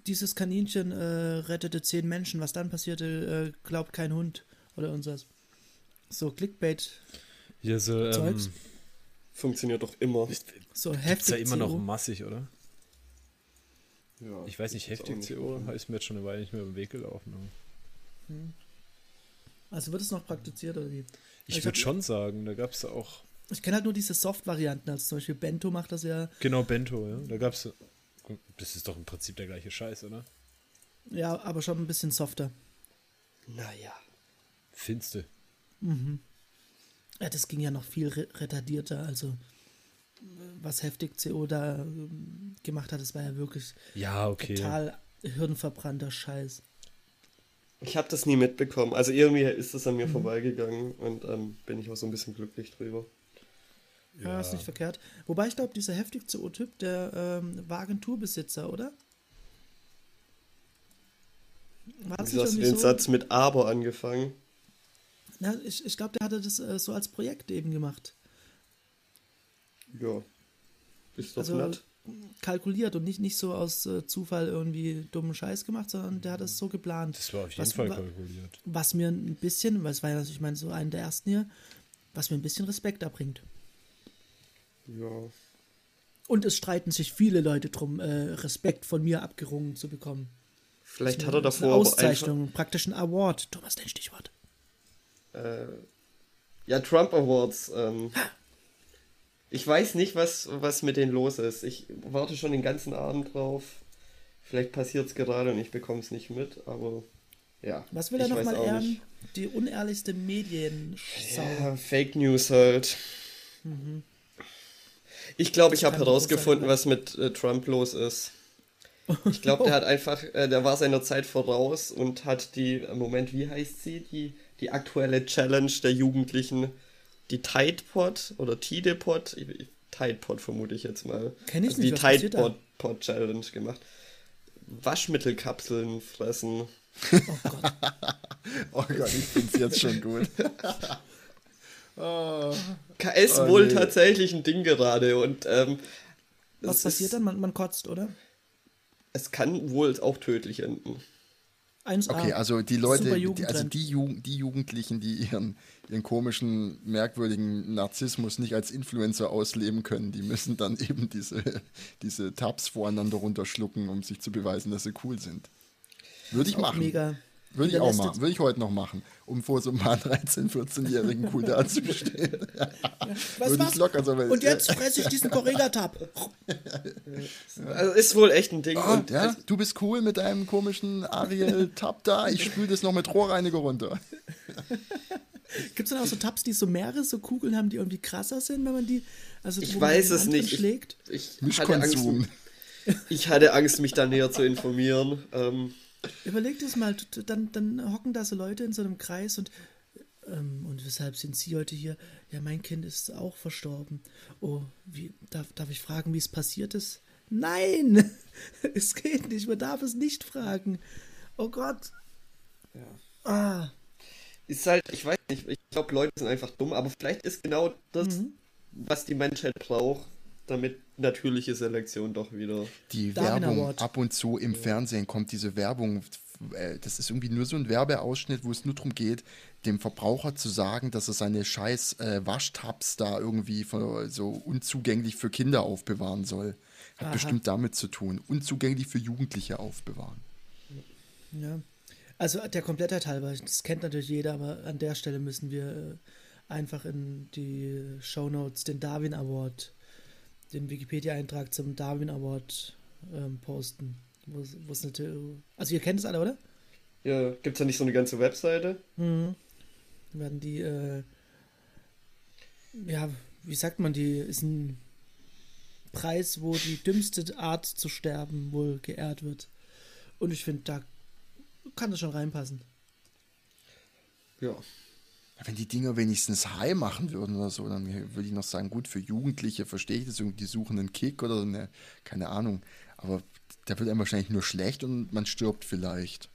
dieses Kaninchen äh, rettete zehn Menschen. Was dann passierte, äh, glaubt kein Hund oder irgendwas. So Clickbait. Ja, so, ähm, Funktioniert doch immer. So heftig. Ist ja immer noch massig, oder? Ja, ich weiß nicht, heftig CO ist mir jetzt schon eine Weile nicht mehr im Weg gelaufen. Hm. Also wird es noch praktiziert oder wie? Ich, ich würde schon sagen, da gab es auch. Ich kenne halt nur diese Soft-Varianten, also zum Beispiel Bento macht das ja. Genau, Bento, ja. Da gab es. Das ist doch im Prinzip der gleiche Scheiß, oder? Ja, aber schon ein bisschen softer. Naja. Finste. Mhm. Ja, das ging ja noch viel retardierter, also was heftig CO da ähm, gemacht hat, das war ja wirklich ja, okay. total hirnverbrannter Scheiß. Ich habe das nie mitbekommen. Also irgendwie ist das an mir mhm. vorbeigegangen und ähm, bin ich auch so ein bisschen glücklich drüber. Ja, ja ist nicht verkehrt. Wobei ich glaube, dieser heftig CO-Typ, der ähm, war Agenturbesitzer, oder? War das hast du den so? Satz mit Aber angefangen? Na, ich ich glaube, der hatte das äh, so als Projekt eben gemacht. Ja. Ist doch also, nett. kalkuliert und nicht, nicht so aus äh, Zufall irgendwie dummen Scheiß gemacht, sondern der hat es so geplant. Das war auf jeden was, Fall kalkuliert. Was mir ein bisschen, weil es war ja ich meine, so einen der ersten hier, was mir ein bisschen Respekt erbringt. Ja. Und es streiten sich viele Leute drum, äh, Respekt von mir abgerungen zu bekommen. Vielleicht eine, hat er davor. Eine Auszeichnung, praktisch ein Award. Thomas, dein Stichwort. Äh, ja, Trump Awards. Ähm, ich weiß nicht, was, was mit denen los ist. Ich warte schon den ganzen Abend drauf. Vielleicht passiert es gerade und ich bekomme es nicht mit, aber ja. Was will er nochmal ehren? Die unehrlichste Medien. Ja, Fake News halt. Mhm. Ich glaube, ich habe herausgefunden, was mit äh, Trump los ist. Ich glaube, der hat einfach, äh, der war seiner Zeit voraus und hat die, im Moment, wie heißt sie, die, die aktuelle Challenge der Jugendlichen die Tide Pod oder Tide Pod, Tide Pod vermute ich jetzt mal. Kenn ich also nicht, die Tide Pod, Pod Challenge gemacht. Waschmittelkapseln fressen. Oh Gott. oh Gott, ich finde es jetzt schon gut. oh. KS oh, wohl nee. tatsächlich ein Ding gerade und ähm, was passiert dann? Man, man kotzt, oder? Es kann wohl auch tödlich enden. 1A. Okay, also die Leute, die, also die, Jugend, die Jugendlichen, die ihren, ihren komischen, merkwürdigen Narzissmus nicht als Influencer ausleben können, die müssen dann eben diese, diese Tabs voreinander runterschlucken, um sich zu beweisen, dass sie cool sind. Würde ich machen. Mega. Würde ich auch machen. Würde ich heute noch machen, um vor so einem 13-, 14-Jährigen cool dazustehen. Ja. Was, Würde ich locker so Und jetzt fresse ich diesen Correga-Tab. Also ist wohl echt ein Ding. Oh, ja, du bist cool mit deinem komischen Ariel-Tab da. Ich spüle das noch mit Rohrreiniger runter. Gibt es dann auch so Tabs, die so mehrere so Kugeln haben, die irgendwie krasser sind, wenn man die. Also, ich weiß es nicht. Schlägt? Ich, ich, hatte Angst, ich hatte Angst, mich da näher zu informieren. Ähm, Überleg das mal, dann, dann hocken da so Leute in so einem Kreis und ähm, und weshalb sind Sie heute hier? Ja, mein Kind ist auch verstorben. Oh, wie, darf, darf ich fragen, wie es passiert ist? Nein! Es geht nicht, man darf es nicht fragen. Oh Gott. Ja. Ah. Ist halt, ich weiß nicht, ich glaube, Leute sind einfach dumm, aber vielleicht ist genau das, mhm. was die Menschheit braucht, damit natürliche Selektion doch wieder. Die Darwin Werbung Award. ab und zu im ja. Fernsehen kommt diese Werbung. Äh, das ist irgendwie nur so ein Werbeausschnitt, wo es nur darum geht, dem Verbraucher zu sagen, dass er seine scheiß äh, Waschtabs da irgendwie für, so unzugänglich für Kinder aufbewahren soll. Hat Aha. bestimmt damit zu tun. Unzugänglich für Jugendliche aufbewahren. Ja. Also der Komplettheit halber, das kennt natürlich jeder, aber an der Stelle müssen wir äh, einfach in die Show Notes den Darwin Award, den Wikipedia-Eintrag zum Darwin Award ähm, posten. Wo's, natürlich, also ihr kennt es alle, oder? Ja, gibt es da nicht so eine ganze Webseite? Mhm. Werden die, äh, ja, wie sagt man, die ist ein Preis, wo die dümmste Art zu sterben wohl geehrt wird. Und ich finde, da kann das schon reinpassen. Ja. Wenn die Dinger wenigstens high machen würden oder so, dann würde ich noch sagen, gut, für Jugendliche verstehe ich das irgendwie, die suchen einen Kick oder eine, keine Ahnung. Aber der wird einem wahrscheinlich nur schlecht und man stirbt vielleicht.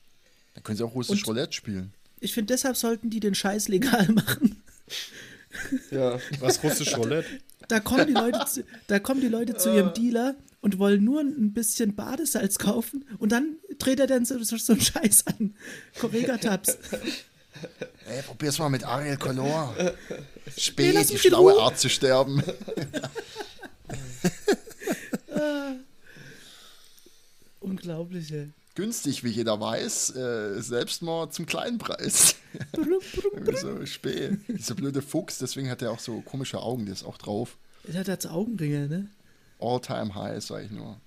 Dann können sie auch russisch und Roulette spielen. Ich finde, deshalb sollten die den Scheiß legal machen. Ja, was russisch Roulette? Da kommen die Leute zu, da kommen die Leute zu ihrem Dealer und wollen nur ein bisschen Badesalz kaufen und dann dreht er dann so, so, so einen Scheiß an. Correga-Tabs. Ey, probier's mal mit Ariel Color. Spät, nee, die schlaue Art zu sterben. Unglaublich, ey. Günstig, wie jeder weiß, äh, selbst mal zum kleinen Preis. so spät. Dieser blöde Fuchs, deswegen hat er auch so komische Augen, der ist auch drauf. Er hat jetzt Augenringe, ne? All-time high, sag ich nur.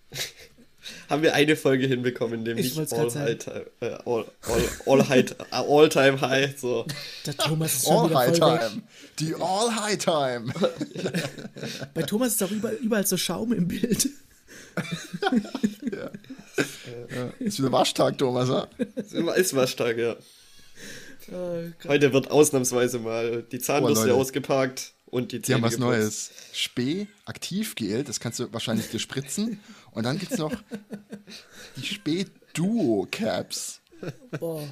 Haben wir eine Folge hinbekommen, in dem ich nicht all, high time, äh, all, all, all, high, all time high so. Der Thomas ist schon all high time. Die all high time. Bei Thomas ist auch überall, überall so Schaum im Bild. ja. ja. Ist wieder Waschtag, Thomas, ja? Ist Waschtag, ja. Oh, Heute wird ausnahmsweise mal die Zahnbürste oh, ausgepackt und die Zähne Die haben was geputzt. Neues. Spee Aktivgel, das kannst du wahrscheinlich dir spritzen. Und dann gibt es noch die Spee Duo Caps. Boah.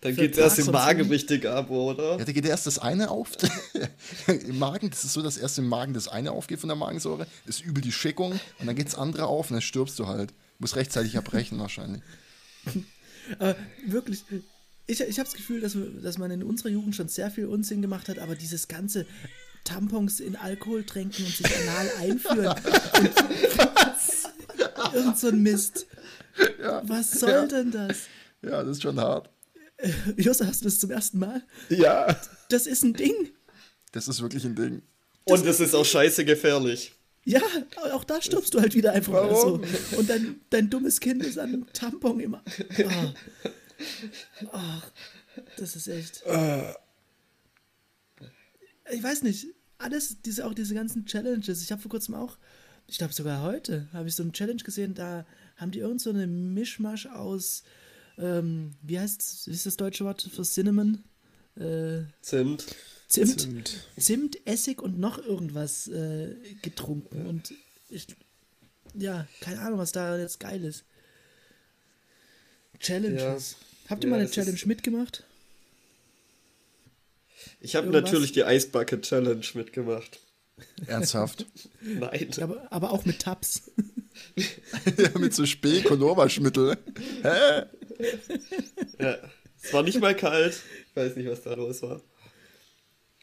Dann geht es erst im Magen richtig ab, oder? Ja, da geht erst das eine auf. Im Magen, das ist so, dass erst im Magen das eine aufgeht von der Magensäure, ist übel die Schickung und dann geht das andere auf und dann stirbst du halt. Muss rechtzeitig abbrechen wahrscheinlich. Aber wirklich, ich, ich habe das Gefühl, dass, dass man in unserer Jugend schon sehr viel Unsinn gemacht hat, aber dieses ganze Tampons in Alkohol tränken und sich anal einführen. und irgend so ein Mist. Ja, Was soll ja. denn das? Ja, das ist schon hart. Äh, Josse, hast du das zum ersten Mal? Ja. Das ist ein Ding. Das ist wirklich ein Ding. Das und es ist auch scheiße gefährlich. Ja, auch da stirbst du halt wieder einfach Warum? so. Und dein, dein dummes Kind ist an einem Tampon immer. Oh. Oh, das ist echt. Uh. Ich weiß nicht. Alles, diese, auch diese ganzen Challenges. Ich habe vor kurzem auch, ich glaube sogar heute, habe ich so eine Challenge gesehen, da haben die irgend so eine Mischmasch aus ähm, wie heißt wie ist das deutsche Wort für Cinnamon? Äh, Zimt. Zimt. Zimt. Zimt, Essig und noch irgendwas äh, getrunken. Ja. Und ich, ja, keine Ahnung, was da jetzt geil ist. Challenges. Ja. Habt ihr ja, mal eine Challenge mitgemacht? Ich habe natürlich die Ice Bucket Challenge mitgemacht. Ernsthaft? Nein. Aber, aber, auch mit Tabs. ja, mit so Spee Kolorwaschmittel. Hä? ja, es war nicht mal kalt. Ich weiß nicht, was da los war.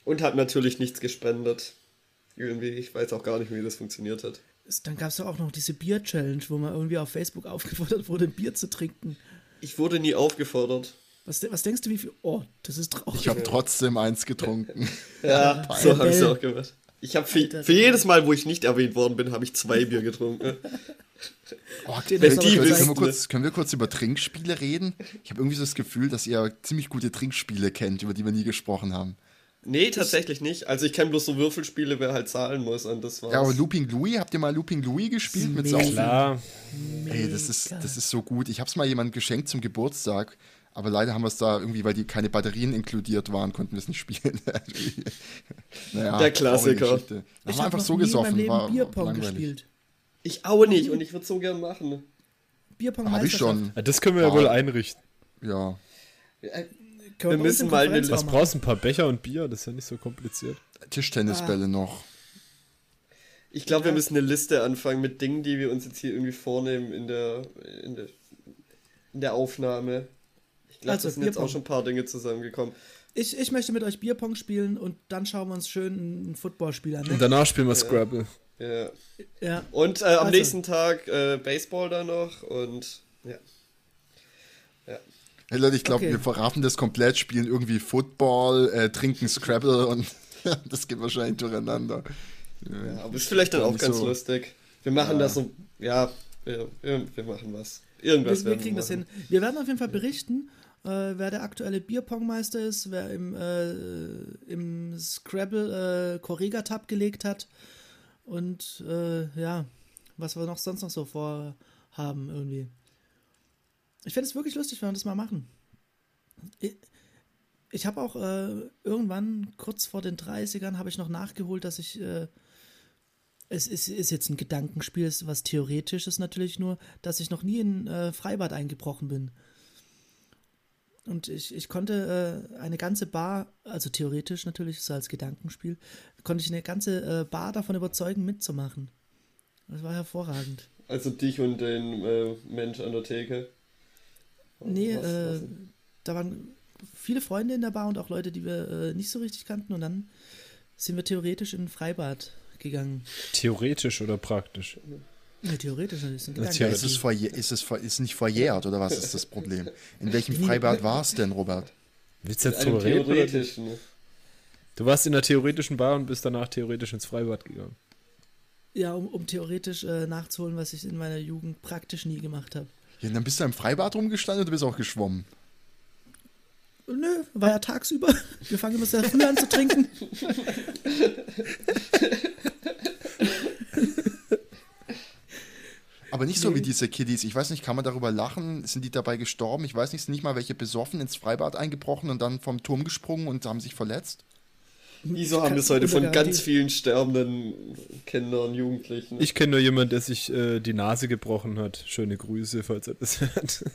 Und hat natürlich nichts gespendet. Irgendwie, ich weiß auch gar nicht, wie das funktioniert hat. Dann gab es auch noch diese Bier-Challenge, wo man irgendwie auf Facebook aufgefordert wurde, ein Bier zu trinken. Ich wurde nie aufgefordert. Was, was denkst du, wie viel? Oh, das ist traurig. Ich habe trotzdem eins getrunken. ja, so habe ich es auch gemacht. Ich habe für, für, jedes Mal, wo ich nicht erwähnt worden bin, habe ich zwei Bier getrunken. Oh, die können, wir kurz, können wir kurz über Trinkspiele reden? Ich habe irgendwie so das Gefühl, dass ihr ziemlich gute Trinkspiele kennt, über die wir nie gesprochen haben. Nee, tatsächlich nicht. Also ich kenne bloß so Würfelspiele, wer halt zahlen muss und das war's. Ja, aber Looping Louis, habt ihr mal Looping Louis gespielt mit Saufen? Klar. Ey, das ist, das ist so gut. Ich hab's mal jemandem geschenkt zum Geburtstag, aber leider haben wir es da irgendwie, weil die keine Batterien inkludiert waren, konnten wir es nicht spielen. naja, Der Klassiker. Ich habe einfach so gesoffen. Leben war Bierpong langweilig. gespielt. Ich auch nicht und ich würde so gern machen. Bierpong Habe ich schon. Ja, das können wir ja wohl einrichten. Ja. Äh, wir müssen mal eine Was brauchst du? Ein paar Becher und Bier? Das ist ja nicht so kompliziert. Tischtennisbälle ah. noch. Ich glaube, ja. wir müssen eine Liste anfangen mit Dingen, die wir uns jetzt hier irgendwie vornehmen in der, in der, in der Aufnahme. Ich glaube, also, da sind Bierpong. jetzt auch schon ein paar Dinge zusammengekommen. Ich, ich möchte mit euch Bierpong spielen und dann schauen wir uns schön ein Footballspiel an. Ne? Und danach spielen wir ja. Scrabble. Ja. ja. Und äh, am also. nächsten Tag äh, Baseball dann noch und ja. Hey Leute, ich glaube, okay. wir verraten das komplett, spielen irgendwie Football, äh, trinken Scrabble und das geht wahrscheinlich durcheinander. Ja, aber ist vielleicht dann auch ganz so. lustig. Wir machen ja. das so, ja, wir, wir machen was. Irgendwas wir, wir kriegen wir das hin. Wir werden auf jeden Fall berichten, äh, wer der aktuelle Bierpongmeister ist, wer im, äh, im Scrabble äh, Correga-Tab gelegt hat und äh, ja, was wir noch sonst noch so vorhaben irgendwie. Ich fände es wirklich lustig, wenn wir das mal machen. Ich, ich habe auch äh, irgendwann, kurz vor den 30ern, habe ich noch nachgeholt, dass ich. Äh, es ist, ist, jetzt ein Gedankenspiel, was theoretisch ist natürlich nur, dass ich noch nie in äh, Freibad eingebrochen bin. Und ich, ich konnte äh, eine ganze Bar, also theoretisch natürlich, so als Gedankenspiel, konnte ich eine ganze äh, Bar davon überzeugen, mitzumachen. Das war hervorragend. Also dich und den äh, Mensch an der Theke. Nee, was, äh, was da waren viele Freunde in der Bar und auch Leute, die wir äh, nicht so richtig kannten. Und dann sind wir theoretisch in ein Freibad gegangen. Theoretisch oder praktisch? Ja, theoretisch. Ist, ja, ist, es ist, es ist nicht verjährt oder was ist das Problem? In welchem Freibad war es denn, Robert? Willst du jetzt theoretisch? Ne? Du warst in der theoretischen Bar und bist danach theoretisch ins Freibad gegangen. Ja, um, um theoretisch äh, nachzuholen, was ich in meiner Jugend praktisch nie gemacht habe. Ja, dann bist du im Freibad rumgestanden oder bist du auch geschwommen? Nö, war ja tagsüber. Wir fangen immer sehr früh an zu trinken. Aber nicht so nee. wie diese Kiddies. Ich weiß nicht, kann man darüber lachen? Sind die dabei gestorben? Ich weiß nicht, sind nicht mal welche besoffen ins Freibad eingebrochen und dann vom Turm gesprungen und haben sich verletzt? Wieso haben wir es heute von ganz vielen sterbenden Kindern, und Jugendlichen? Ich kenne nur jemanden, der sich äh, die Nase gebrochen hat. Schöne Grüße, falls er das hört.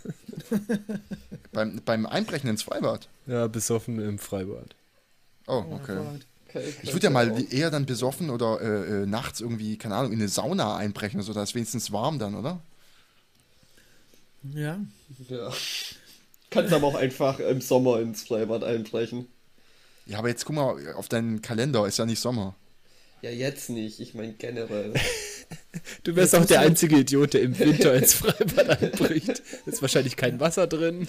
beim, beim Einbrechen ins Freibad? Ja, besoffen im Freibad. Oh, okay. Ich würde ja mal eher dann besoffen oder äh, äh, nachts irgendwie, keine Ahnung, in eine Sauna einbrechen, so da ist wenigstens warm dann, oder? Ja. Ja. Kannst aber auch einfach im Sommer ins Freibad einbrechen. Ja, aber jetzt guck mal auf deinen Kalender, ist ja nicht Sommer. Ja, jetzt nicht, ich meine generell. du wärst auch der einzige Idiot, der im Winter ins Freibad einbricht. Ist wahrscheinlich kein Wasser drin.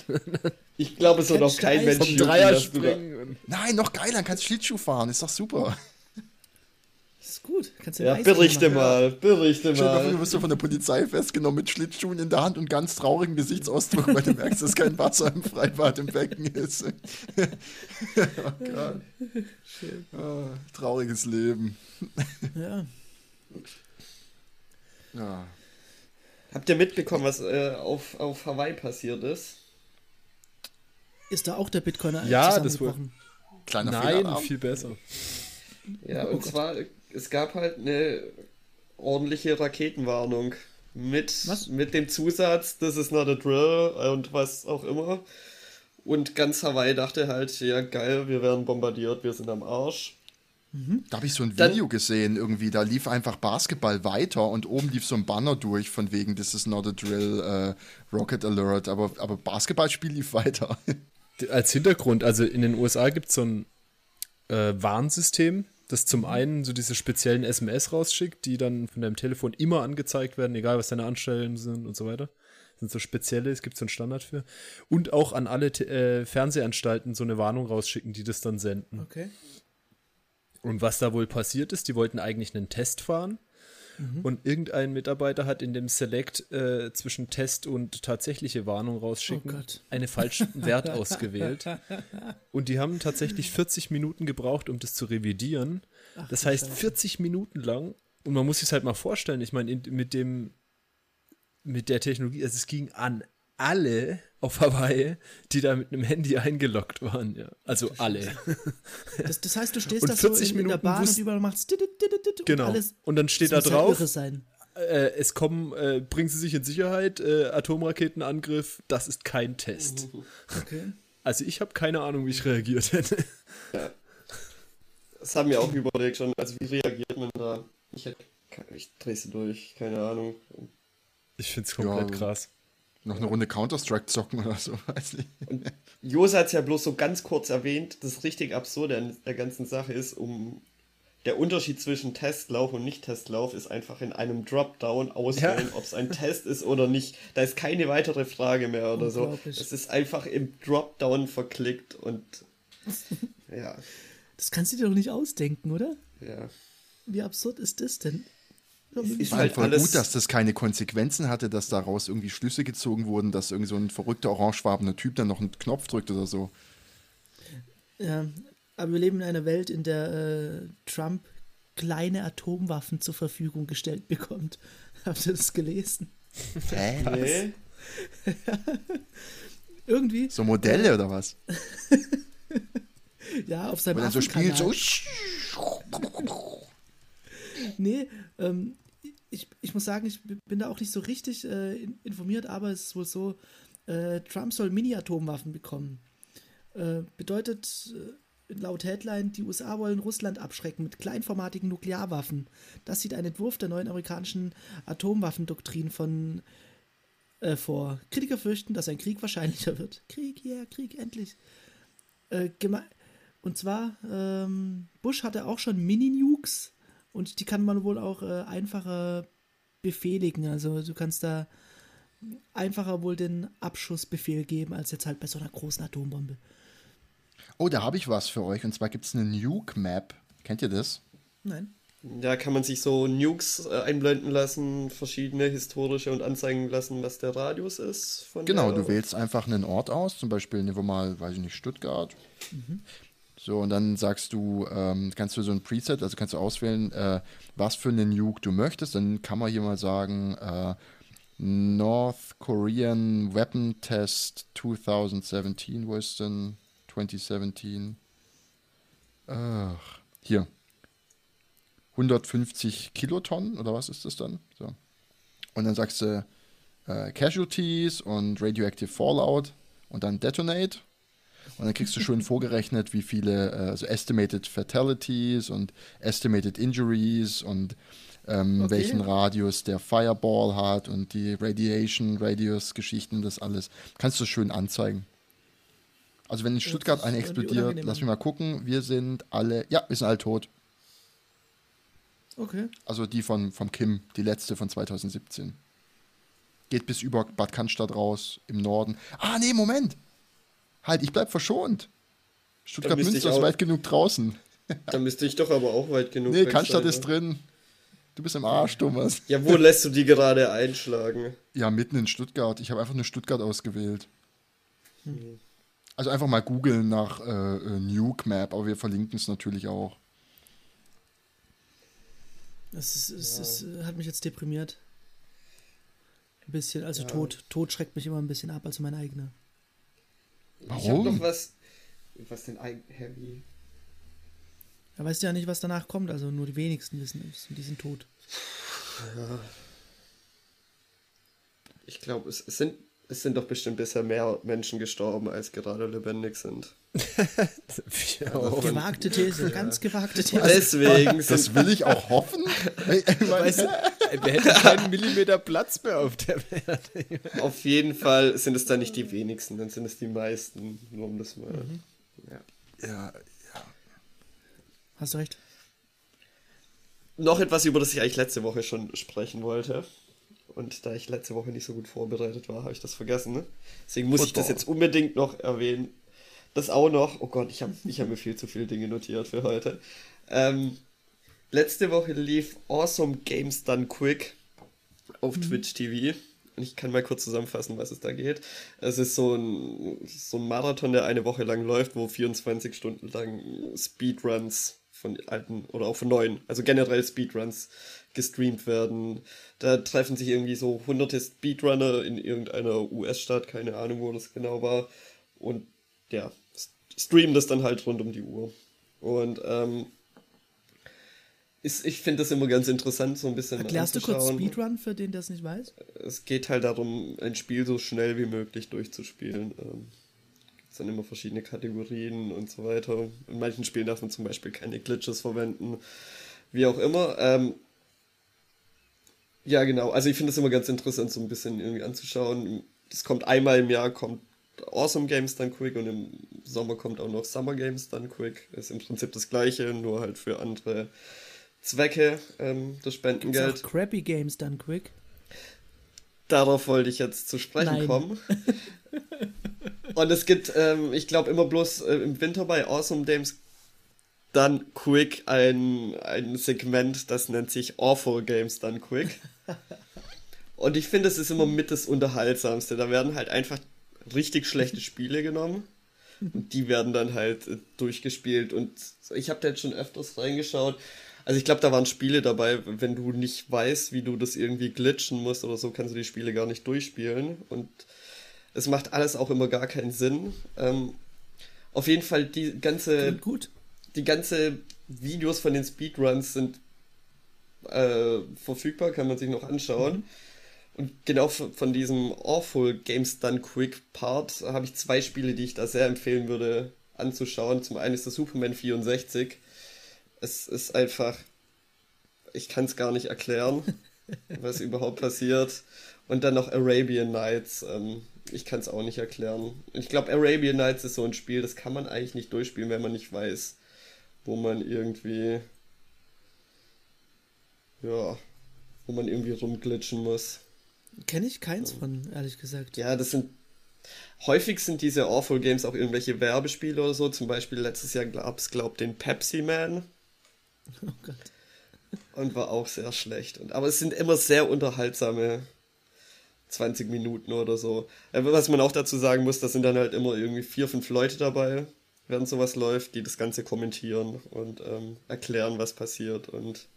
ich glaube, es soll noch kein Mensch vom Dreier springen. Nein, noch geiler, kannst Schlittschuh fahren, ist doch super ist gut. Kannst du ja, berichte mal, berichte mal. Du wirst du von der Polizei festgenommen mit Schlittschuhen in der Hand und ganz traurigen Gesichtsausdruck, weil du merkst, dass kein Wasser im Freibad im Becken ist. oh Gott. Oh, trauriges Leben. ja. Ja. Habt ihr mitbekommen, was äh, auf, auf Hawaii passiert ist? Ist da auch der Bitcoiner Ja, das wohl. Kleiner Nein, Fehler viel besser. Ja, oh und Gott. zwar es gab halt eine ordentliche Raketenwarnung mit, mit dem Zusatz, das ist not a drill und was auch immer. Und ganz Hawaii dachte halt, ja geil, wir werden bombardiert, wir sind am Arsch. Mhm. Da habe ich so ein Video Dann, gesehen, irgendwie, da lief einfach Basketball weiter und oben lief so ein Banner durch von wegen, this is not a drill, uh, Rocket Alert, aber, aber Basketballspiel lief weiter. Als Hintergrund, also in den USA gibt es so ein äh, Warnsystem, das zum einen so diese speziellen SMS rausschickt, die dann von deinem Telefon immer angezeigt werden, egal was deine Anstellungen sind und so weiter. Das sind so spezielle, es gibt so einen Standard für. Und auch an alle äh, Fernsehanstalten so eine Warnung rausschicken, die das dann senden. Okay. Und was da wohl passiert ist, die wollten eigentlich einen Test fahren Mhm. Und irgendein Mitarbeiter hat in dem Select äh, zwischen Test und tatsächliche Warnung rausschicken oh einen falschen Wert ausgewählt. Und die haben tatsächlich 40 Minuten gebraucht, um das zu revidieren. Ach, das heißt, Scheiße. 40 Minuten lang. Und man muss sich halt mal vorstellen, ich meine, mit dem, mit der Technologie, also es ging an alle auf Hawaii, die da mit einem Handy eingeloggt waren. Ja. Also alle. Das, das heißt, du stehst da so in, in der Bahn und überall machst genau. Und, alles, und dann steht da drauf. Äh, es kommen, äh, bringen Sie sich in Sicherheit, äh, Atomraketenangriff, das ist kein Test. Okay. Also ich habe keine Ahnung, wie ich reagiert hätte. Ja. Das haben wir auch überlegt schon. Also wie reagiert man da? Ich, ich dreh's durch, keine Ahnung. Ich find's komplett ja, krass. Noch eine Runde Counter-Strike zocken oder so, weiß nicht. Und Jos hat es ja bloß so ganz kurz erwähnt, das richtig absurde an der ganzen Sache ist, um der Unterschied zwischen Testlauf und Nicht-Testlauf ist einfach in einem Dropdown auswählen, ja. ob es ein Test ist oder nicht. Da ist keine weitere Frage mehr oder so. Es ist einfach im Dropdown verklickt und ja. Das kannst du dir doch nicht ausdenken, oder? Ja. Wie absurd ist das denn? Es ist halt voll gut, dass das keine Konsequenzen hatte, dass daraus irgendwie Schlüsse gezogen wurden, dass irgend so ein verrückter orangefarbener Typ dann noch einen Knopf drückt oder so. Ja, aber wir leben in einer Welt, in der äh, Trump kleine Atomwaffen zur Verfügung gestellt bekommt. Habt ihr das gelesen? Hä? Nee. Irgendwie. So Modelle oder was? ja, auf seinem dann so spielt so. nee, ähm, ich, ich muss sagen, ich bin da auch nicht so richtig äh, informiert, aber es ist wohl so, äh, Trump soll Mini-Atomwaffen bekommen. Äh, bedeutet äh, laut Headline, die USA wollen Russland abschrecken mit kleinformatigen Nuklearwaffen. Das sieht ein Entwurf der neuen amerikanischen Atomwaffendoktrin von äh, vor. Kritiker fürchten, dass ein Krieg wahrscheinlicher wird. Krieg, ja, yeah, Krieg, endlich. Äh, und zwar, ähm, Bush hatte auch schon Mini-Nukes und die kann man wohl auch äh, einfacher befehligen. Also du kannst da einfacher wohl den Abschussbefehl geben, als jetzt halt bei so einer großen Atombombe. Oh, da habe ich was für euch. Und zwar gibt es eine Nuke-Map. Kennt ihr das? Nein. Da kann man sich so Nukes äh, einblenden lassen, verschiedene historische und anzeigen lassen, was der Radius ist. genau, du wählst einfach einen Ort aus, zum Beispiel nehmen wir mal, weiß ich nicht, Stuttgart. Mhm. So, und dann sagst du, ähm, kannst du so ein Preset, also kannst du auswählen, äh, was für einen Nuke du möchtest. Dann kann man hier mal sagen, äh, North Korean Weapon Test 2017, wo ist denn 2017? Ach, hier. 150 Kilotonnen oder was ist das dann? So. Und dann sagst du äh, Casualties und Radioactive Fallout und dann Detonate und dann kriegst du schon vorgerechnet, wie viele, äh, also Estimated Fatalities und Estimated Injuries und ähm, okay. welchen Radius der Fireball hat und die Radiation, Radius-Geschichten, das alles. Kannst du schön anzeigen. Also wenn in Stuttgart eine explodiert, lass mich mal gucken, wir sind alle, ja, wir sind alle tot. Okay. Also die von vom Kim, die letzte von 2017. Geht bis über Bad Cannstatt raus, im Norden. Ah, nee, Moment. Halt, ich bleib verschont. Stuttgart-Münster ist weit genug draußen. Da müsste ich doch aber auch weit genug Nee, Cannstatt ist ne? drin. Du bist im Arsch, Thomas. Ja, wo lässt du die gerade einschlagen? Ja, mitten in Stuttgart. Ich habe einfach nur Stuttgart ausgewählt. Hm. Also einfach mal googeln nach äh, äh Nuke Map, aber wir verlinken es natürlich auch. Das, ist, es, ja. es, äh, hat mich jetzt deprimiert. Ein bisschen, also ja. Tod, Tod schreckt mich immer ein bisschen ab als mein eigener. Warum? Ich habe noch was. Was denn Heavy? Er weiß ja nicht, was danach kommt, also nur die wenigsten wissen es. Die sind tot. Ja. Ich glaube, es, es, sind, es sind doch bestimmt bisher mehr Menschen gestorben, als gerade lebendig sind. gewagte These, ganz gewagte These. Deswegen. Das will ich auch hoffen. weißt du, wir hätten keinen Millimeter Platz mehr auf der Erde. Auf jeden Fall sind es dann nicht die wenigsten, dann sind es die meisten. Nur um das mal. Mhm. Ja. ja, ja. Hast du recht. Noch etwas, über das ich eigentlich letzte Woche schon sprechen wollte. Und da ich letzte Woche nicht so gut vorbereitet war, habe ich das vergessen. Ne? Deswegen muss Football. ich das jetzt unbedingt noch erwähnen. Das auch noch. Oh Gott, ich habe ich hab mir viel zu viele Dinge notiert für heute. Ähm, letzte Woche lief Awesome Games Done Quick auf mhm. Twitch TV. Und ich kann mal kurz zusammenfassen, was es da geht. Es ist so ein, so ein Marathon, der eine Woche lang läuft, wo 24 Stunden lang Speedruns von alten oder auch von neuen, also generell Speedruns gestreamt werden. Da treffen sich irgendwie so hunderte Speedrunner in irgendeiner US-Stadt, keine Ahnung, wo das genau war. Und ja, streamen das dann halt rund um die Uhr. Und ähm, ist, ich finde das immer ganz interessant, so ein bisschen. Erklärst du kurz Speedrun für den, der es nicht weiß? Es geht halt darum, ein Spiel so schnell wie möglich durchzuspielen. Ähm, Gibt dann immer verschiedene Kategorien und so weiter. In manchen Spielen darf man zum Beispiel keine Glitches verwenden. Wie auch immer. Ähm, ja, genau. Also ich finde es immer ganz interessant, so ein bisschen irgendwie anzuschauen. Es kommt einmal im Jahr, kommt Awesome Games dann Quick und im Sommer kommt auch noch Summer Games dann Quick. Ist im Prinzip das gleiche, nur halt für andere Zwecke, ähm, das Spendengeld. Gibt's auch Crappy Games dann Quick? Darauf wollte ich jetzt zu sprechen Nein. kommen. und es gibt, ähm, ich glaube, immer bloß äh, im Winter bei Awesome Games dann Quick ein, ein Segment, das nennt sich Awful Games dann Quick. Und ich finde, es ist immer mit das Unterhaltsamste. Da werden halt einfach richtig schlechte Spiele genommen. Und die werden dann halt äh, durchgespielt. Und ich habe da jetzt schon öfters reingeschaut. Also ich glaube, da waren Spiele dabei, wenn du nicht weißt, wie du das irgendwie glitchen musst oder so, kannst du die Spiele gar nicht durchspielen. Und es macht alles auch immer gar keinen Sinn. Ähm, auf jeden Fall die ganze. gut. Die ganze Videos von den Speedruns sind äh, verfügbar, kann man sich noch anschauen. Mhm. Und genau von diesem Awful Games Done Quick Part habe ich zwei Spiele, die ich da sehr empfehlen würde anzuschauen. Zum einen ist das Superman 64. Es ist einfach, ich kann es gar nicht erklären, was überhaupt passiert. Und dann noch Arabian Nights. Ähm, ich kann es auch nicht erklären. Ich glaube, Arabian Nights ist so ein Spiel, das kann man eigentlich nicht durchspielen, wenn man nicht weiß, wo man irgendwie, ja, wo man irgendwie rumglitschen muss. Kenne ich keins von, ehrlich gesagt. Ja, das sind. Häufig sind diese Awful Games auch irgendwelche Werbespiele oder so. Zum Beispiel letztes Jahr gab es, glaube den Pepsi Man. Oh Gott. Und war auch sehr schlecht. Und, aber es sind immer sehr unterhaltsame 20 Minuten oder so. Äh, was man auch dazu sagen muss, da sind dann halt immer irgendwie vier, fünf Leute dabei, während sowas läuft, die das Ganze kommentieren und ähm, erklären, was passiert. Und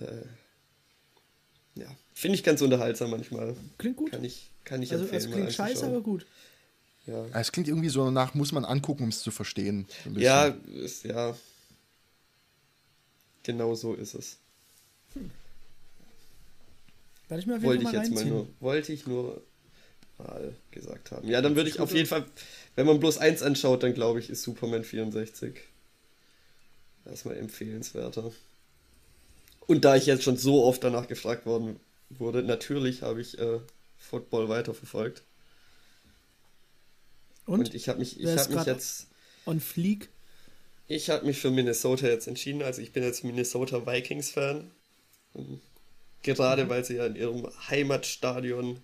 äh, ja, finde ich ganz unterhaltsam manchmal. Klingt gut. Kann ich, kann ich also, empfehlen. Es klingt scheiße, aber gut. Ja. Es klingt irgendwie so nach, muss man angucken, um es zu verstehen. Ja, ist, ja. Genau so ist es. Hm. Werde ich mir auf jeden wollte Fall mal ich jetzt mal nur, Wollte ich nur mal gesagt haben. Ja, dann würde ich auf jeden Fall, wenn man bloß eins anschaut, dann glaube ich, ist Superman 64 erstmal empfehlenswerter. Und da ich jetzt schon so oft danach gefragt worden wurde, natürlich habe ich äh, Football weiterverfolgt. Und, Und ich habe mich, ich habe mich jetzt on Fleek. Ich habe mich für Minnesota jetzt entschieden. Also ich bin jetzt Minnesota Vikings Fan. Gerade mhm. weil sie ja in ihrem Heimatstadion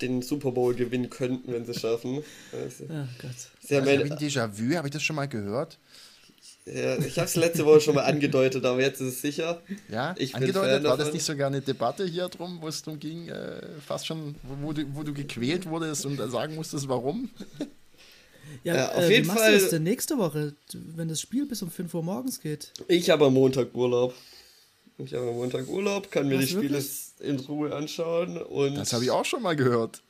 den Super Bowl gewinnen könnten, wenn sie schaffen. Also, oh Gott. Sie haben also, ein Déjà-vu, habe ich das schon mal gehört? Ja, ich habe es letzte Woche schon mal angedeutet, aber jetzt ist es sicher. Ja, ich angedeutet, war das nicht sogar eine Debatte hier drum, wo es darum ging, äh, fast schon, wo du, wo du gequält wurdest und sagen musstest, warum? Ja, ja auf äh, jeden wie Fall. Du das denn nächste Woche, wenn das Spiel bis um 5 Uhr morgens geht? Ich habe am Montag Urlaub. Ich habe am Montag Urlaub, kann mir Was, die Spiele wirklich? in Ruhe anschauen und. Das habe ich auch schon mal gehört.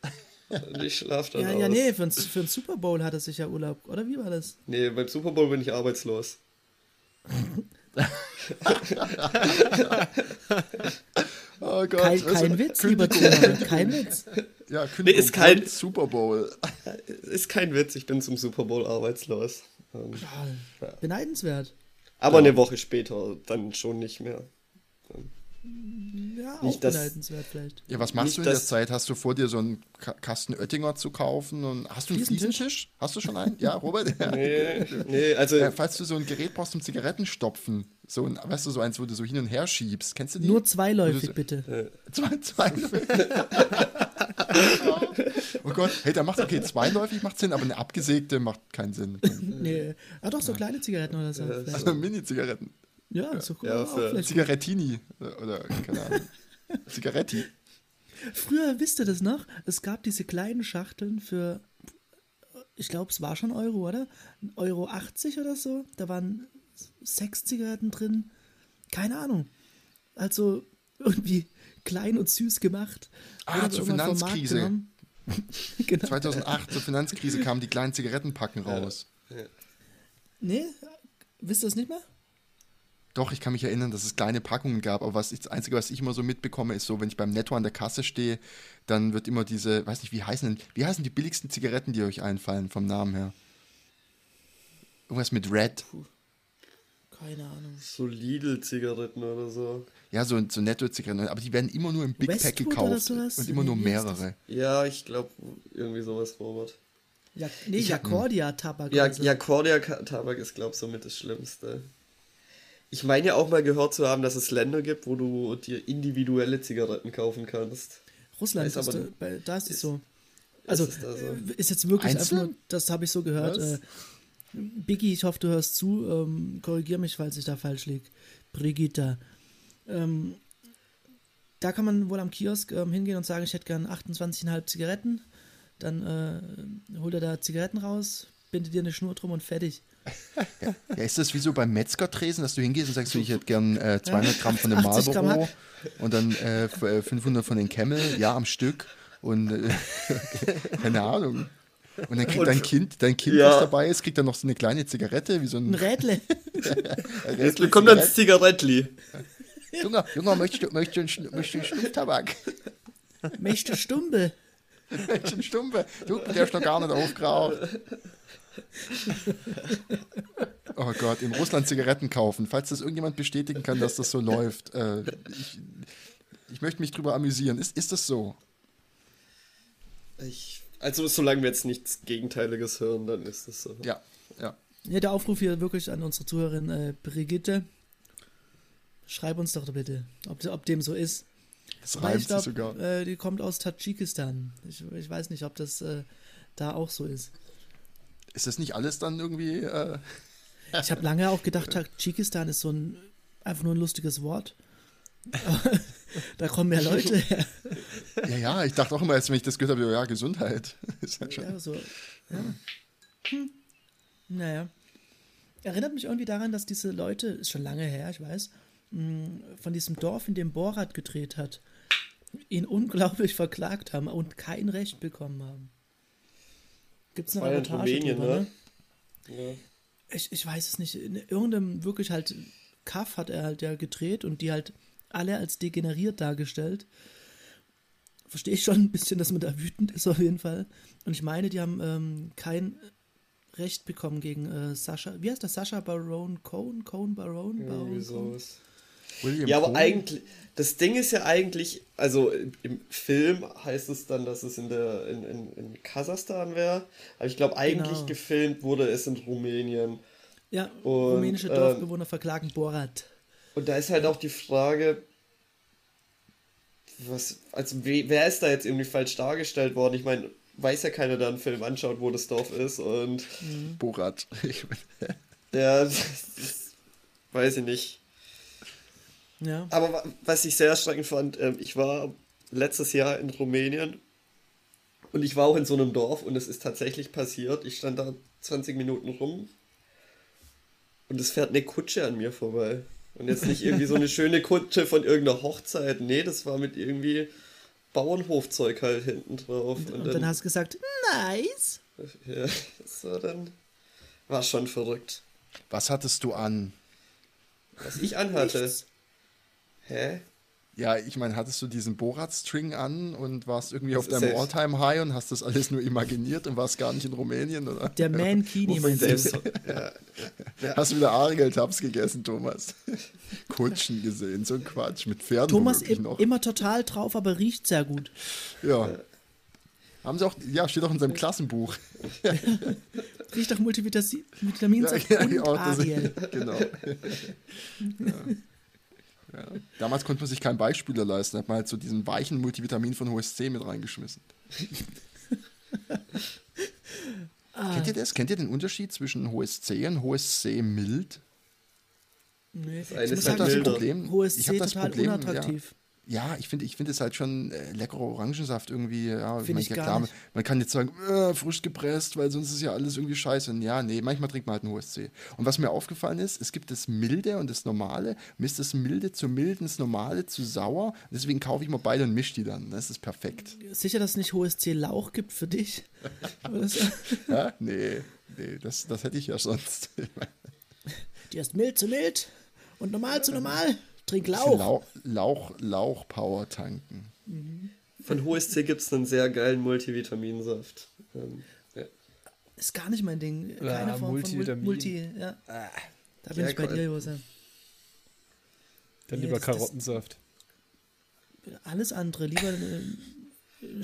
Und ich schlafe dann Ja, aus. ja, nee, für, für einen Super Bowl hat er sicher Urlaub. Oder wie war das? Nee, beim Super Bowl bin ich arbeitslos. oh Gott. Kein, kein Witz, lieber Zuhörer, kein Witz. Ja, nee, ist kein Super Bowl. Ist kein Witz, ich bin zum Super Bowl arbeitslos. Ähm, ja, beneidenswert. Aber ja. eine Woche später dann schon nicht mehr. Ähm, ja, nicht auch beneidenswert vielleicht. Ja, was machst nicht du in der Zeit? Hast du vor dir so einen Kasten Oettinger zu kaufen? Und hast du einen Fliesentisch? Hast du schon einen? Ja, Robert? nee, nee, also... Ja, falls du so ein Gerät brauchst zum Zigarettenstopfen, so ein, weißt du, so eins, wo du so hin und her schiebst, kennst du die? Nur zweiläufig, so, bitte. Äh, zwei, zweiläufig. oh Gott, hey, da macht, okay, zweiläufig macht Sinn, aber eine abgesägte macht keinen Sinn. nee, ah doch, so kleine Zigaretten oder so. Also Mini-Zigaretten. Ja, so cool. Ja, für Zigarettini oder keine Ahnung. Zigaretti. Früher wisst ihr das noch? Es gab diese kleinen Schachteln für, ich glaube, es war schon Euro, oder? Euro 80 oder so. Da waren sechs Zigaretten drin. Keine Ahnung. Also irgendwie klein und süß gemacht. Ah, zur Finanzkrise. genau. 2008 zur Finanzkrise kamen die kleinen Zigarettenpacken raus. Ja. Nee, wisst ihr das nicht mehr? Doch, ich kann mich erinnern, dass es kleine Packungen gab, aber was ich, das Einzige, was ich immer so mitbekomme, ist so, wenn ich beim Netto an der Kasse stehe, dann wird immer diese, weiß nicht, wie heißen denn, wie heißen die billigsten Zigaretten, die euch einfallen, vom Namen her? Irgendwas mit Red. Puh. Keine Ahnung. So Lidl-Zigaretten oder so. Ja, so, so Netto-Zigaretten, aber die werden immer nur im Big Westwood Pack gekauft und immer nur mehrere. Ja, ich glaube, irgendwie sowas, Robert. Ja, nee, Jacordia-Tabak. Ja, Jacordia-Tabak ist, glaube ich, somit das Schlimmste. Ich meine ja auch mal gehört zu haben, dass es Länder gibt, wo du dir individuelle Zigaretten kaufen kannst. Russland, ist aber, da, da ist es so. Also, ist, so? Äh, ist jetzt wirklich Einzeln? einfach nur, das habe ich so gehört. Äh, Biggie, ich hoffe, du hörst zu. Ähm, Korrigier mich, falls ich da falsch liege. Brigitta. Ähm, da kann man wohl am Kiosk ähm, hingehen und sagen, ich hätte gern 28,5 Zigaretten. Dann äh, holt er da Zigaretten raus, bindet dir eine Schnur drum und fertig. Ja, ja, ist das wie so beim Metzgertresen, dass du hingehst und sagst, ich hätte gern äh, 200 Gramm von dem Marlboro und dann äh, 500 äh, von den Camel, ja, am Stück und äh, keine Ahnung. Und dann kriegt dein Kind, dein Kind, ja. was dabei ist, kriegt dann noch so eine kleine Zigarette, wie so ein, ein Rädle. ein Rädle kommt dann das Zigarettli. Junge, Junge, möchtest du, möchtest du, möchtest du einen Stumpftabak? Möchtest du Stumpe? Möchtest du Stumpe? Du, der ist noch gar nicht aufgeraucht. Oh Gott, in Russland Zigaretten kaufen. Falls das irgendjemand bestätigen kann, dass das so läuft. Äh, ich, ich möchte mich drüber amüsieren. Ist, ist das so? Ich, also, solange wir jetzt nichts Gegenteiliges hören, dann ist das so. Ja, ja. Ja, der Aufruf hier wirklich an unsere Zuhörerin äh, Brigitte. Schreib uns doch bitte, ob, ob dem so ist. Das reimt ich glaub, sogar. Äh, die kommt aus Tadschikistan. Ich, ich weiß nicht, ob das äh, da auch so ist. Ist das nicht alles dann irgendwie. Äh ich habe lange auch gedacht, Tadschikistan ist so ein einfach nur ein lustiges Wort. da kommen mehr Leute her. Ja, ja, ich dachte auch immer, als wenn ich das gehört habe, ja, Gesundheit. ja, so. Ja. Hm. Naja. Erinnert mich irgendwie daran, dass diese Leute, ist schon lange her, ich weiß, hm, von diesem Dorf, in dem Borat gedreht hat, ihn unglaublich verklagt haben und kein Recht bekommen haben. Gibt es eine Reportage Rumänien, drüber, ne? ne? Ja. Ich, ich weiß es nicht. In irgendeinem wirklich halt Kaff hat er halt ja gedreht und die halt alle als degeneriert dargestellt. Verstehe ich schon ein bisschen, dass man da wütend ist auf jeden Fall. Und ich meine, die haben ähm, kein Recht bekommen gegen äh, Sascha. Wie heißt das? Sascha Baron Cohen? Cohen Baron? Baron Cohen? William ja, aber Cole? eigentlich, das Ding ist ja eigentlich, also im Film heißt es dann, dass es in der in, in, in Kasachstan wäre. Aber ich glaube, eigentlich genau. gefilmt wurde es in Rumänien. Ja, und, rumänische ähm, Dorfbewohner ähm, verklagen Borat. Und da ist halt auch die Frage, was, also wer ist da jetzt irgendwie falsch dargestellt worden? Ich meine, weiß ja keiner, der einen Film anschaut, wo das Dorf ist und. Mhm. Borat. ja, das, das, weiß ich nicht. Ja. Aber was ich sehr erschreckend fand, äh, ich war letztes Jahr in Rumänien und ich war auch in so einem Dorf und es ist tatsächlich passiert. Ich stand da 20 Minuten rum und es fährt eine Kutsche an mir vorbei. Und jetzt nicht irgendwie so eine schöne Kutsche von irgendeiner Hochzeit. Nee, das war mit irgendwie Bauernhofzeug halt hinten drauf. Und, und, und dann, dann, hast du gesagt, nice. Ja, das war dann. War schon verrückt. Was hattest du an? Was ich anhatte. Nichts. Hä? Ja, ich meine, hattest du diesen Borat-String an und warst irgendwie auf deinem All-Time-High und hast das alles nur imaginiert und warst gar nicht in Rumänien, oder? Der Mankini, mein selbst. ja. Ja. Hast du wieder Ariel-Tabs gegessen, Thomas? Kutschen gesehen, so ein Quatsch, mit Pferden Thomas im, noch. immer total drauf, aber riecht sehr gut. Ja. ja. Haben sie auch, ja, steht auch in seinem Klassenbuch. riecht nach Multivitaminsaft ja, und Ariel. genau. ja. Ja. Damals konnte man sich keinen Beispieler leisten, hat man halt so diesen weichen Multivitamin von HSC mit reingeschmissen. ah. Kennt ihr das? Kennt ihr den Unterschied zwischen HSC und HSC mild? Nee. Das ich ist halt das Problem. HSC ich habe das Problem, unattraktiv. Ja. Ja, ich finde ich find es halt schon äh, leckerer Orangensaft irgendwie. Ja, finde ich, gar nicht. Man kann jetzt sagen, äh, frisch gepresst, weil sonst ist ja alles irgendwie scheiße. Und ja, nee, manchmal trinkt man halt ein HSC. Und was mir aufgefallen ist, es gibt das Milde und das Normale. Misst das Milde zu milden, das Normale zu sauer. Deswegen kaufe ich mal beide und mische die dann. Das ist perfekt. Sicher, dass es nicht HSC Lauch gibt für dich? ja, nee, nee, das, das hätte ich ja sonst. die ist mild zu mild und normal zu normal. Trink Lauch. Lauch, Lauch, Lauch Power tanken. Mhm. Von HSC gibt es einen sehr geilen Multivitaminsaft. Ähm, ja. Ist gar nicht mein Ding. Keine ja, Form Multivitamin. von Multi. Ja. Ah, da bin ja, ich bei dir, Jose. Dann nee, lieber Karottensaft. alles andere. Lieber äh,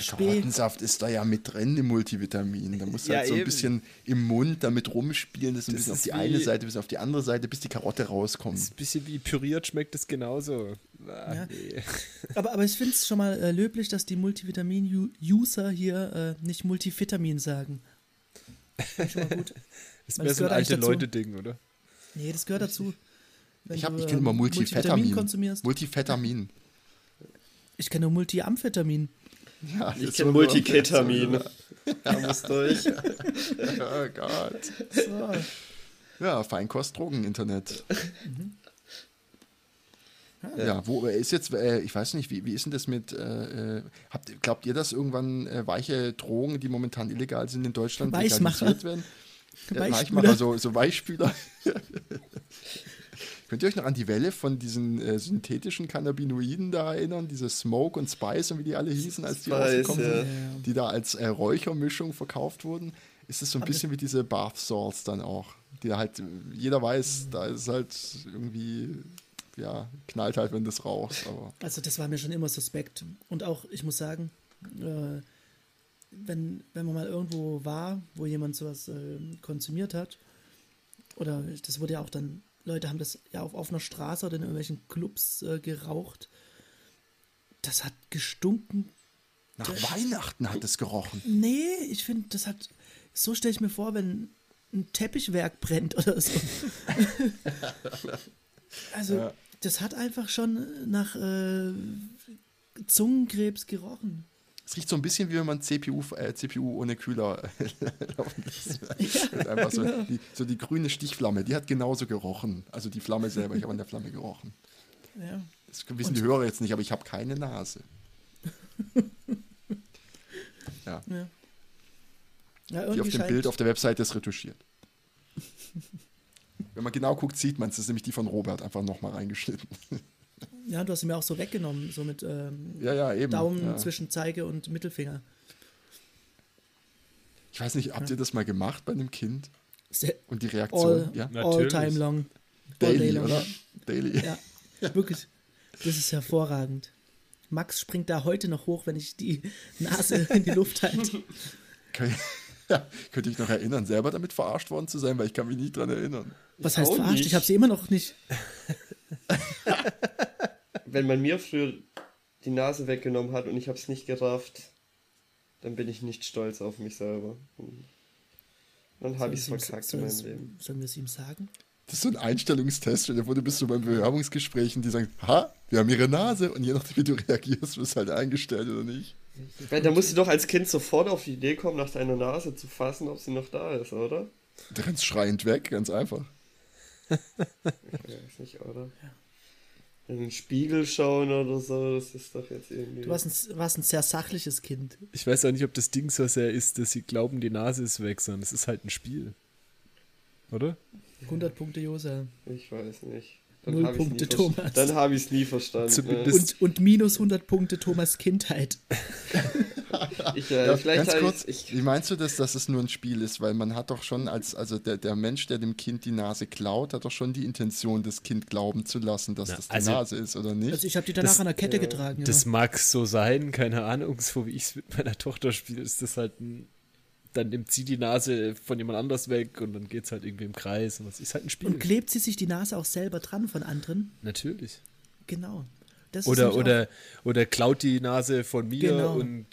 Karottensaft ist da ja mit drin im Multivitamin. Da musst du ja, halt so ein eben. bisschen im Mund damit rumspielen, das ein bisschen auf die eine Seite, bis auf die andere Seite, bis die Karotte rauskommt. Das ist ein bisschen wie püriert schmeckt es genauso. Ah, ja. nee. aber, aber ich finde es schon mal äh, löblich, dass die Multivitamin-User hier äh, nicht Multivitamin sagen. Schon mal gut. das ist mehr so ein alte Leute-Ding, oder? Nee, das gehört dazu. Wenn ich, ich kenne immer Multivitamin. Multivitamin. Multivitamin. Ich kenne nur Multiamphetamin. Ja, ich kenne Multiketamin. da muss durch. oh Gott. So. Ja, Feinkost, Drogen, Internet. Mhm. Ja, wo ist jetzt, äh, ich weiß nicht, wie, wie ist denn das mit, äh, äh habt, glaubt ihr, dass irgendwann äh, weiche Drogen, die momentan illegal sind in Deutschland, legalisiert werden? Weichmacher, so, so Weichspüler. Könnt ihr euch noch an die Welle von diesen äh, synthetischen Cannabinoiden da erinnern? Diese Smoke und Spice und wie die alle hießen, als die Spice, rausgekommen ja. sind, die da als äh, Räuchermischung verkauft wurden? Ist es so ein Aber bisschen wie diese Bath Salts dann auch? Die halt, jeder weiß, da ist halt irgendwie, ja, knallt halt, wenn das rauchst. Aber. Also das war mir schon immer suspekt. Und auch, ich muss sagen, äh, wenn, wenn man mal irgendwo war, wo jemand sowas äh, konsumiert hat, oder das wurde ja auch dann Leute haben das ja auf offener Straße oder in irgendwelchen Clubs äh, geraucht. Das hat gestunken. Nach das, Weihnachten hat es gerochen. Nee, ich finde, das hat. So stelle ich mir vor, wenn ein Teppichwerk brennt oder so. also, ja. das hat einfach schon nach äh, Zungenkrebs gerochen. Es riecht so ein bisschen wie wenn man CPU, äh, CPU ohne Kühler laufen lässt. Ja, so, genau. die, so die grüne Stichflamme, die hat genauso gerochen. Also die Flamme selber, ich habe an der Flamme gerochen. Ja. Das wissen Und die Hörer jetzt nicht, aber ich habe keine Nase. ja. ja. ja die auf dem Bild auf der Webseite ist retuschiert. Wenn man genau guckt, sieht man es. Das ist nämlich die von Robert, einfach nochmal reingeschnitten. Ja, du hast sie mir auch so weggenommen, so mit ähm, ja, ja, eben, Daumen ja. zwischen Zeige und Mittelfinger. Ich weiß nicht, habt ihr das mal gemacht bei einem Kind? Und die Reaktion? All, ja? all time long. Daily, long. oder? Daily. Ja, wirklich. Das ist hervorragend. Max springt da heute noch hoch, wenn ich die Nase in die Luft halte. Ja, könnte ich noch erinnern, selber damit verarscht worden zu sein, weil ich kann mich nicht dran erinnern. Was heißt verarscht? Nicht. Ich habe sie immer noch nicht. wenn man mir früher die Nase weggenommen hat und ich habe es nicht gerafft, dann bin ich nicht stolz auf mich selber. Dann habe ich es verkackt in meinem Leben. Sollen wir es ihm sagen? Das ist so ein Einstellungstest. Vor, du bist so beim Bewerbungsgespräch und die sagen, ha, wir haben ihre Nase. Und je nachdem, wie du reagierst, wirst du halt eingestellt oder nicht. Meine, da musst du doch als Kind sofort auf die Idee kommen, nach deiner Nase zu fassen, ob sie noch da ist, oder? Du rennst schreiend weg, ganz einfach. ja, ist nicht, oder? Ja in den Spiegel schauen oder so, das ist doch jetzt irgendwie. Du warst ein, warst ein sehr sachliches Kind. Ich weiß auch nicht, ob das Ding so sehr ist, dass sie glauben, die Nase ist weg, sondern es ist halt ein Spiel. Oder? 100 Punkte Josa. Ich weiß nicht. Dann Null Punkte Thomas. Dann habe ich es nie verstanden. Ne? Und, und minus 100 Punkte Thomas Kindheit. ich, äh, ja, ganz kurz, ich, wie meinst du das, dass es nur ein Spiel ist? Weil man hat doch schon als, also der, der Mensch, der dem Kind die Nase klaut, hat doch schon die Intention, das Kind glauben zu lassen, dass Na, das die also, Nase ist, oder nicht? Also ich habe die danach das, an der Kette ja. getragen. Das ja. mag so sein, keine Ahnung, so wie ich es mit meiner Tochter spiele, ist das halt ein dann nimmt sie die Nase von jemand anders weg und dann geht es halt irgendwie im Kreis. Und das ist halt ein Spiel. Und klebt sie sich die Nase auch selber dran von anderen? Natürlich. Genau. oder, oder, oder klaut die Nase von mir genau. und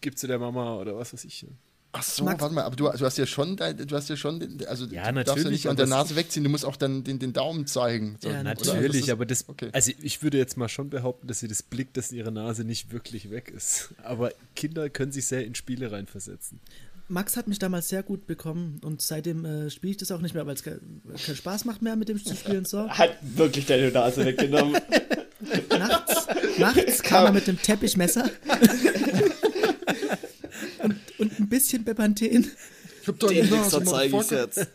gibt sie der Mama oder was weiß ich. Ach so, Max, warte mal, aber du, du, hast ja schon, du hast ja schon, also ja, du darfst ja nicht an der Nase wegziehen, du musst auch dann den, den Daumen zeigen. So, ja, natürlich, ist, aber das, okay. also ich würde jetzt mal schon behaupten, dass sie das blickt, dass ihre Nase nicht wirklich weg ist. Aber Kinder können sich sehr in Spiele reinversetzen. Max hat mich damals sehr gut bekommen und seitdem äh, spiele ich das auch nicht mehr, weil es keinen Spaß macht mehr mit dem zu spielen. So. Hat wirklich deine Nase weggenommen. nachts, nachts kam er mit dem Teppichmesser und, und ein bisschen Bepanthen. Ich hab doch Den Nase, zeige ich jetzt.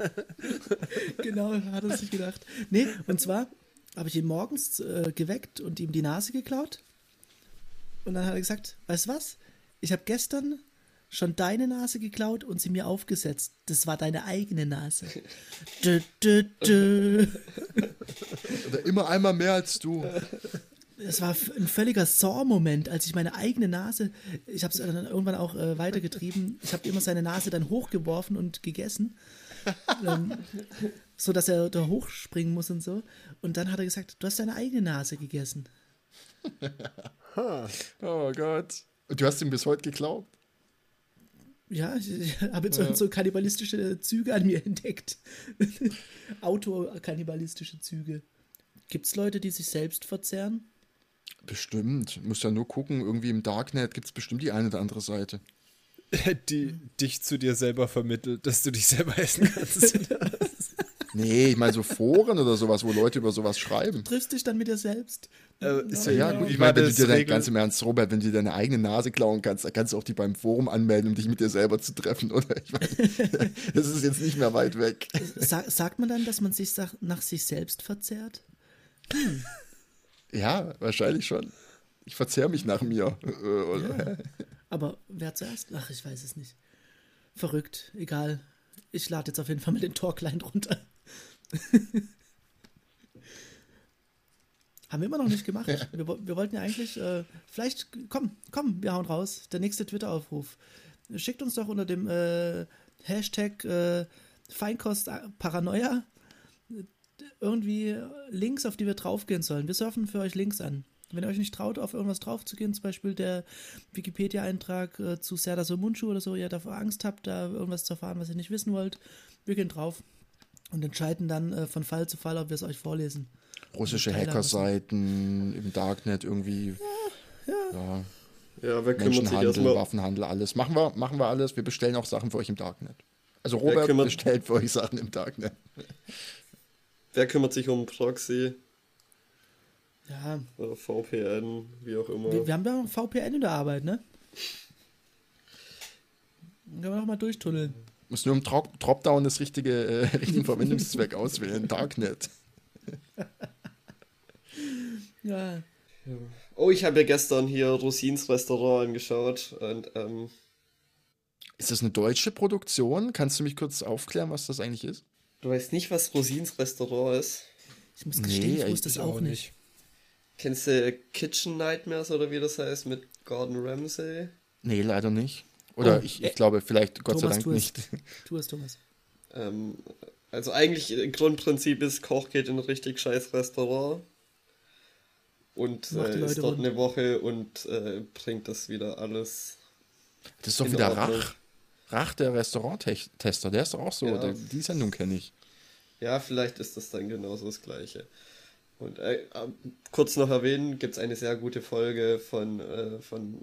genau, hat er sich gedacht. Nee, und zwar habe ich ihn morgens äh, geweckt und ihm die Nase geklaut. Und dann hat er gesagt, weißt du was? Ich habe gestern schon deine Nase geklaut und sie mir aufgesetzt. Das war deine eigene Nase. dö, dö, dö. Oder immer einmal mehr als du. Es war ein völliger Saw-Moment, als ich meine eigene Nase, ich habe es dann irgendwann auch äh, weitergetrieben. Ich habe immer seine Nase dann hochgeworfen und gegessen, ähm, so dass er da hochspringen muss und so. Und dann hat er gesagt, du hast deine eigene Nase gegessen. oh Gott. Und du hast ihm bis heute geglaubt? Ja, ich habe jetzt ja. so kannibalistische Züge an mir entdeckt. Autokannibalistische Züge. Gibt es Leute, die sich selbst verzehren? Bestimmt. Muss ja nur gucken, irgendwie im Darknet gibt es bestimmt die eine oder andere Seite. Die dich zu dir selber vermittelt, dass du dich selber essen kannst. Nee, ich meine so Foren oder sowas, wo Leute über sowas schreiben. Du triffst dich dann mit dir selbst. Äh, ist ja, ja, gut. Ich meine, wenn du dir dein, ganz im Ernst, Robert, wenn du dir deine eigene Nase klauen kannst, dann kannst du auch die beim Forum anmelden, um dich mit dir selber zu treffen, oder? Ich meine, das ist jetzt nicht mehr weit weg. Sag, sagt man dann, dass man sich nach sich selbst verzehrt? Hm. Ja, wahrscheinlich schon. Ich verzehre mich nach mir. Ja. Aber wer zuerst? Ach, ich weiß es nicht. Verrückt. Egal. Ich lade jetzt auf jeden Fall mal den Tor-Client runter. Haben wir immer noch nicht gemacht. Ja. Wir, wir, wollten ja eigentlich, äh, vielleicht, komm, komm, wir hauen raus. Der nächste Twitter-Aufruf. Schickt uns doch unter dem äh, Hashtag äh, Feinkost Paranoia irgendwie Links, auf die wir draufgehen sollen. Wir surfen für euch Links an. Wenn ihr euch nicht traut, auf irgendwas draufzugehen, zum Beispiel der Wikipedia-Eintrag äh, zu Serda Somunchu oder so, ihr davor Angst habt, da irgendwas zu erfahren, was ihr nicht wissen wollt, wir gehen drauf und entscheiden dann äh, von Fall zu Fall, ob wir es euch vorlesen. Russische Hackerseiten im Darknet irgendwie. Ja, ja. ja. ja wer kümmert sich erstmal? Waffenhandel, alles. Machen wir, machen wir alles. Wir bestellen auch Sachen für euch im Darknet. Also Robert bestellt für euch Sachen im Darknet. Wer kümmert sich um Proxy? Ja. Oder VPN, wie auch immer. Wir, wir haben da VPN in der Arbeit, ne? Können wir noch mal durchtunneln. Muss nur im Drop Dropdown das richtige, äh, richtigen Verwendungszweck auswählen. Darknet. ja. Oh, ich habe ja gestern hier Rosins Restaurant angeschaut und ähm, Ist das eine deutsche Produktion? Kannst du mich kurz aufklären, was das eigentlich ist? Du weißt nicht, was Rosins Restaurant ist? Ich muss gestehen, nee, ich wusste es auch nicht. Kennst du Kitchen Nightmares oder wie das heißt mit Gordon Ramsay? Nee, leider nicht. Oder oh, ich, ich äh, glaube, vielleicht Gott Thomas, sei Dank tu nicht. Tu es, Thomas. Ähm, also eigentlich äh, Grundprinzip ist, Koch geht in ein richtig scheiß Restaurant und äh, ist dort eine Woche und äh, bringt das wieder alles. Das ist doch wieder Ordnung. Rach. Rach, der Restauranttester, der ist doch auch so. Ja. die Sendung kenne ich. Ja, vielleicht ist das dann genauso das Gleiche. Und äh, äh kurz noch erwähnen, gibt es eine sehr gute Folge von, äh, von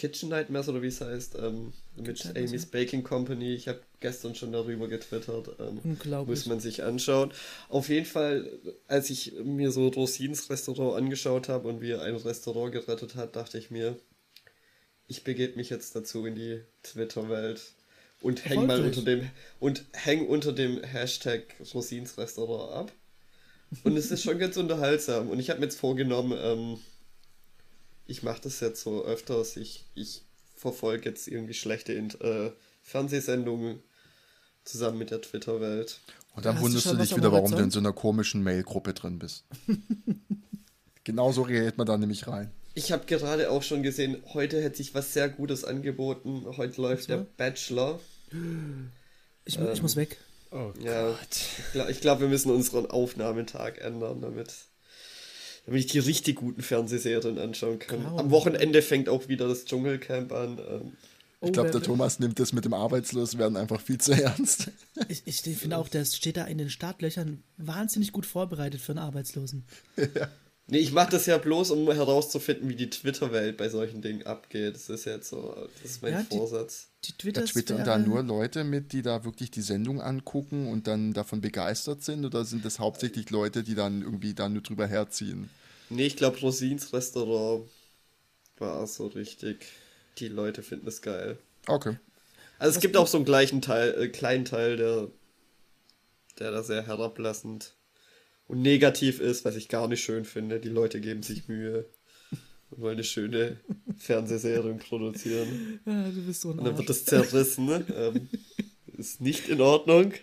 Kitchen Nightmares oder wie es heißt, ähm, mit Amy's Baking Company. Ich habe gestern schon darüber getwittert. Ähm, Unglaublich. Muss man sich anschauen. Auf jeden Fall, als ich mir so Rosins Restaurant angeschaut habe und wie er ein Restaurant gerettet hat, dachte ich mir, ich begebe mich jetzt dazu in die Twitter-Welt und häng mal unter dem und häng unter dem Hashtag Rosins Restaurant ab. Und es ist schon ganz unterhaltsam. Und ich habe mir jetzt vorgenommen, ähm, ich mache das jetzt so öfters. Ich, ich verfolge jetzt irgendwie schlechte äh, Fernsehsendungen zusammen mit der Twitter-Welt. Und dann wunderst du, du dich wieder, warum du in so einer komischen Mail-Gruppe drin bist. Genauso reagiert man da nämlich rein. Ich habe gerade auch schon gesehen, heute hätte sich was sehr Gutes angeboten. Heute läuft der Bachelor. Ich, ähm, ich muss weg. Oh ja, Gott. Ich glaube, glaub, wir müssen unseren Aufnahmetag ändern, damit, damit ich die richtig guten Fernsehserien anschauen kann. Genau. Am Wochenende fängt auch wieder das Dschungelcamp an. Ähm, Oh, ich glaube, der Thomas nimmt das mit dem Arbeitsloswerden einfach viel zu ernst. Ich, ich finde auch, der steht da in den Startlöchern wahnsinnig gut vorbereitet für einen Arbeitslosen. Ja. Nee, ich mache das ja bloß, um herauszufinden, wie die Twitter-Welt bei solchen Dingen abgeht. Das ist jetzt so, das ist mein ja, Vorsatz. Die, die Twitter twittern da nur Leute mit, die da wirklich die Sendung angucken und dann davon begeistert sind? Oder sind das hauptsächlich Leute, die dann irgendwie da nur drüber herziehen? Nee, ich glaube, Rosins Restaurant war so richtig. Die Leute finden es geil. Okay. Also es Was gibt auch so einen gleichen Teil, äh, kleinen Teil, der, der da sehr herablassend und negativ ist, was ich gar nicht schön finde. Die Leute geben sich Mühe und wollen eine schöne Fernsehserie produzieren. Ja, du bist so ein Und dann wird das zerrissen. Ne? ähm, ist nicht in Ordnung.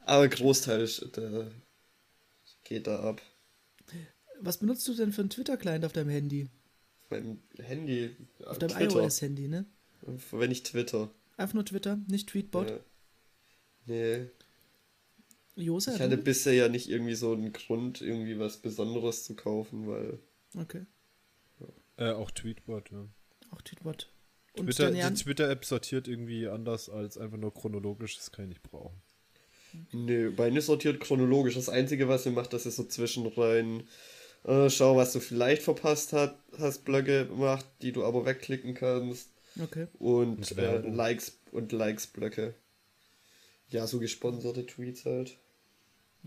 Aber Großteil der geht da ab. Was benutzt du denn für einen Twitter-Client auf deinem Handy? Auf meinem Handy. Auf deinem iOS-Handy, ne? Wenn ich Twitter. Einfach nur Twitter, nicht Tweetbot? Ja. Nee. Josa, ich hatte bisher ja nicht irgendwie so einen Grund, irgendwie was Besonderes zu kaufen, weil. Okay. Ja. Äh, auch Tweetbot, ja. Auch Tweetbot. Und Twitter, die Twitter-App sortiert irgendwie anders als einfach nur chronologisch, das kann ich nicht brauchen. Nee, meine sortiert chronologisch. Das Einzige, was sie macht, das ist so zwischenrein. Äh, schau, was du vielleicht verpasst hat, hast Blöcke gemacht, die du aber wegklicken kannst. Okay. Und, und äh, Likes und Likes-Blöcke. Ja, so gesponserte Tweets halt.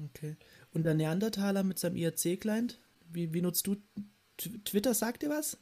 Okay. Und der Neandertaler mit seinem IRC-Client? Wie, wie nutzt du Twitter? Sagt dir was?